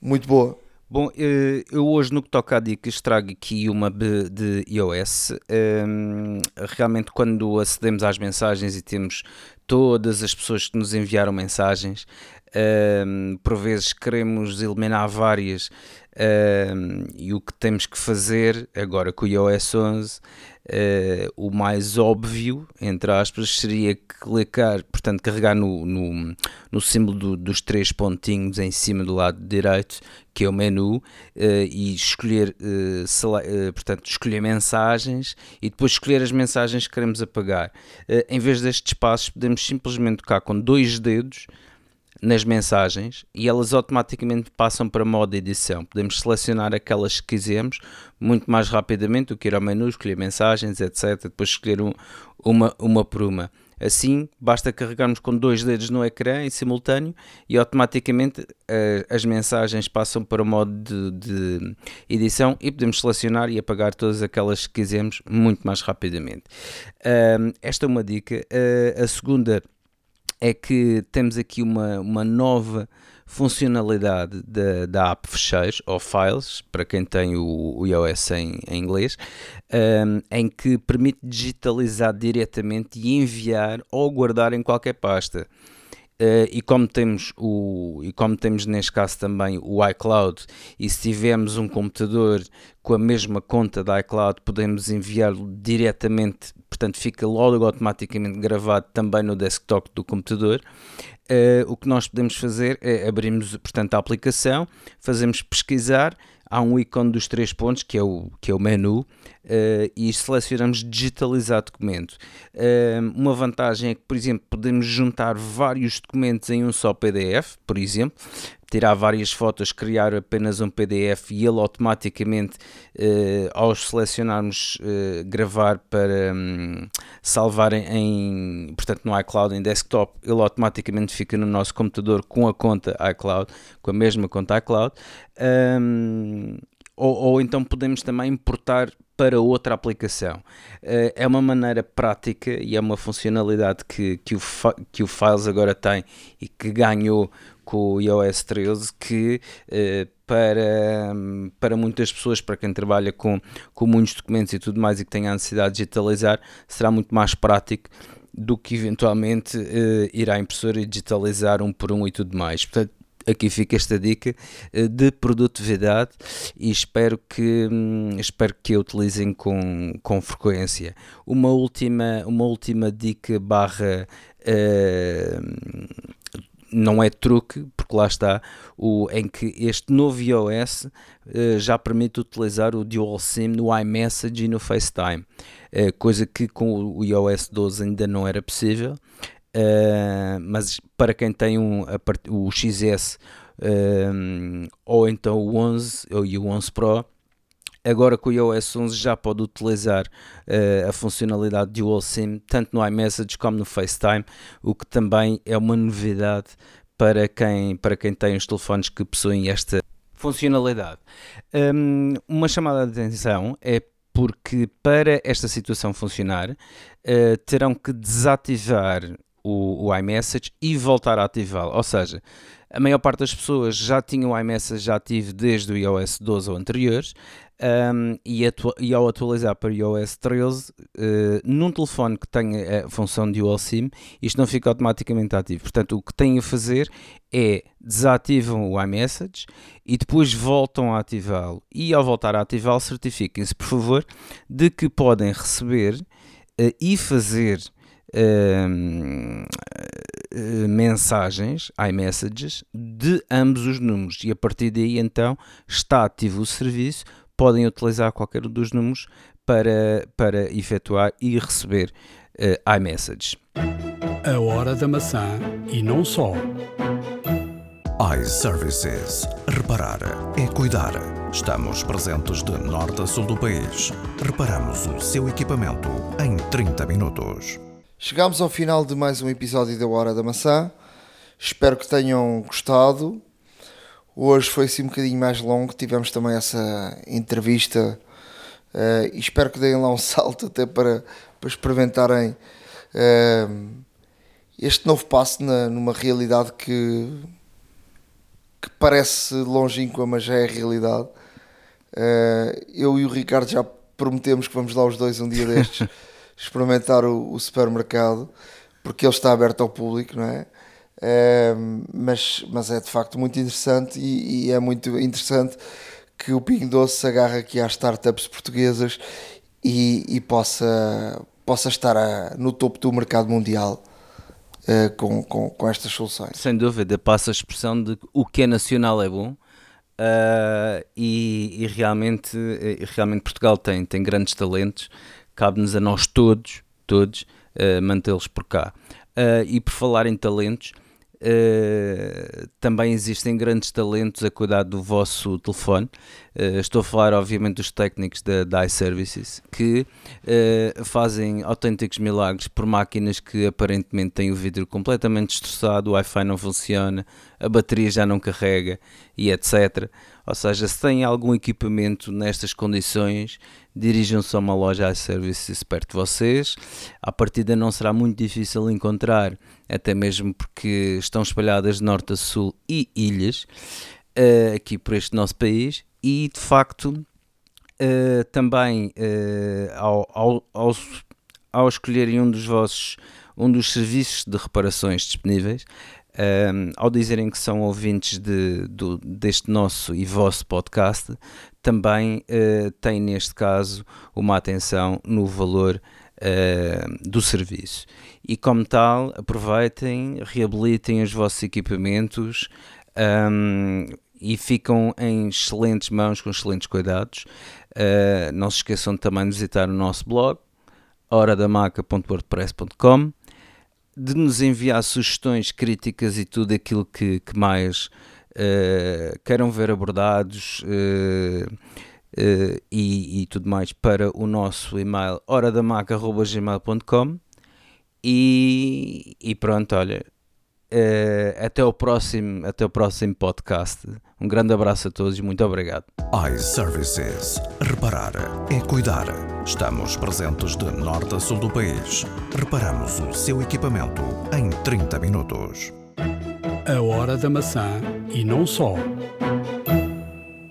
muito boa Bom, eh, eu hoje no que toca a dicas trago aqui uma de iOS. Ehm, realmente quando acedemos às mensagens e temos todas as pessoas que nos enviaram mensagens, ehm, por vezes queremos eliminar várias Uh, e o que temos que fazer agora com o iOS 11 Uh, o mais óbvio, entre aspas, seria clicar, portanto, carregar no, no, no símbolo do, dos três pontinhos em cima do lado direito, que é o menu, uh, e escolher, uh, portanto, escolher mensagens e depois escolher as mensagens que queremos apagar. em vez destes passos, podemos simplesmente tocar com dois dedos nas mensagens e elas automaticamente passam para modo edição. Podemos selecionar aquelas que quisermos muito mais rapidamente do que ir ao menu, escolher mensagens, etc. Depois escolher um, uma, uma por uma. Assim, basta carregarmos com dois dedos no ecrã em simultâneo e automaticamente uh, as mensagens passam para o modo de, de, edição e podemos selecionar e apagar todas aquelas que quisermos muito mais rapidamente. Uh, esta é uma dica. Uh, a segunda é que temos aqui uma, uma nova funcionalidade da, da app Fecheiros ou Files, para quem tem o, o iOS em, em inglês, um, em que permite digitalizar diretamente e enviar ou guardar em qualquer pasta. Uh, e como temos o e como temos neste caso também o iCloud e se tivermos um computador com a mesma conta da iCloud podemos enviá-lo diretamente portanto fica logo automaticamente gravado também no desktop do computador. Uh, o que nós podemos fazer é abrirmos portanto a aplicação fazemos pesquisar há um ícone dos três pontos, que é o, que é o menu, uh, e selecionamos digitalizar documento. Uh, uma vantagem é que, por exemplo, podemos juntar vários documentos em um só PDF, por exemplo, tirar várias fotos, criar apenas um PDF e ele automaticamente, uh, ao selecionarmos gravar para um, salvar em, portanto, no iCloud, em desktop, ele automaticamente fica no nosso computador com a conta iCloud, com a mesma conta iCloud. Um, ou, ou, então podemos também importar para outra aplicação. Uh, é uma maneira prática e é uma funcionalidade que, que, o, que o Files agora tem e que ganhou com o iOS 13 que uh, para, para muitas pessoas, para quem trabalha com, com muitos documentos e tudo mais e que tenha a necessidade de digitalizar, será muito mais prático do que eventualmente uh, ir à impressora e digitalizar um por um e tudo mais. Portanto, aqui fica esta dica uh, de produtividade e espero que, um, espero que a utilizem com, com frequência. Uma última, uma última dica barra uh, não é truque, porque lá está o, em que este novo iOS uh, já permite utilizar o Dual SIM no iMessage e no FaceTime, uh, coisa que com o iOS 12 ainda não era possível, uh, mas para quem tem um, a, o XS ou então o 11 ou o 11 Pro, agora com o iOS 11 já pode utilizar uh, a funcionalidade Dual SIM tanto no iMessage como no FaceTime, o que também é uma novidade para quem, para quem tem os telefones que possuem esta funcionalidade. Um, uma chamada de atenção é porque para esta situação funcionar uh, terão que desativar o, o iMessage e voltar a ativá-lo. Ou seja, a maior parte das pessoas já tinham o iMessage ativo desde o iOS 12 ou anteriores um, e, e, ao atualizar para o iOS 13, uh, num telefone que tenha a função de Dual SIM, isto não fica automaticamente ativo. Portanto, o que têm a fazer é desativam o iMessage e depois voltam a ativá-lo. E ao voltar a ativá-lo, certifiquem-se, por favor, de que podem receber uh, e fazer uh, mensagens, iMessages, de ambos os números e a partir daí então está ativo o serviço, podem utilizar qualquer um dos números para, para efetuar e receber uh, iMessages. A hora da maçã e não só. iServices. Reparar é cuidar. Estamos presentes de norte a sul do país. Reparamos o seu equipamento em 30 minutos. Chegamos ao final de mais um episódio da Hora da Maçã. Espero que tenham gostado. Hoje foi assim um bocadinho mais longo, tivemos também essa entrevista uh, e espero que deem lá um salto até para, para experimentarem uh, este novo passo na, numa realidade que, que parece longínqua, mas já é realidade. Uh, eu e o Ricardo já prometemos que vamos lá os dois um dia destes. experimentar o, o, supermercado, porque ele está aberto ao público, não é? é? mas, mas é de facto muito interessante e, e, é muito interessante que o Pingo Doce se agarre aqui às startups portuguesas e, e possa, possa estar a, no topo do mercado mundial uh, com, com, com estas soluções. Sem dúvida, passa a expressão de o que é nacional é bom. Uh, e, e, realmente, e realmente Portugal tem, tem grandes talentos, cabe-nos a nós todos, todos uh, mantê-los por cá. e por falar em talentos, Uh, também existem grandes talentos a cuidar do vosso telefone. Uh, estou a falar, obviamente, dos técnicos da, da iServices que uh, fazem autênticos milagres por máquinas que aparentemente têm o vidro completamente destroçado, o Wi-Fi não funciona, a bateria já não carrega e etc. Ou seja, se têm algum equipamento nestas condições, dirijam-se a uma loja iServices perto de vocês. A partida não será muito difícil encontrar, até mesmo porque estão espalhadas de norte a sul e ilhas uh, aqui por este nosso país. E de facto, uh, também uh, ao, ao, ao, ao escolherem um dos vossos um dos serviços de reparações disponíveis, um, ao dizerem que são ouvintes de, do, deste nosso e vosso podcast, também uh, têm neste caso uma atenção no valor uh, do serviço. E como tal, aproveitem, reabilitem os vossos equipamentos um, e ficam em excelentes mãos, com excelentes cuidados. Uh, não se esqueçam também de visitar o nosso blog, horadamaca.wordpress.com de nos enviar sugestões, críticas e tudo aquilo que, que mais uh, queiram ver abordados uh, uh, e, e, tudo mais para o nosso e-mail horadamaca.gmail.com e, e pronto, olha, até, o próximo, até o próximo podcast. Um grande abraço a todos e muito obrigado. iServices. Reparar é cuidar. Estamos presentes de norte a sul do país. Reparamos o seu equipamento em 30 minutos. A hora da maçã e não só.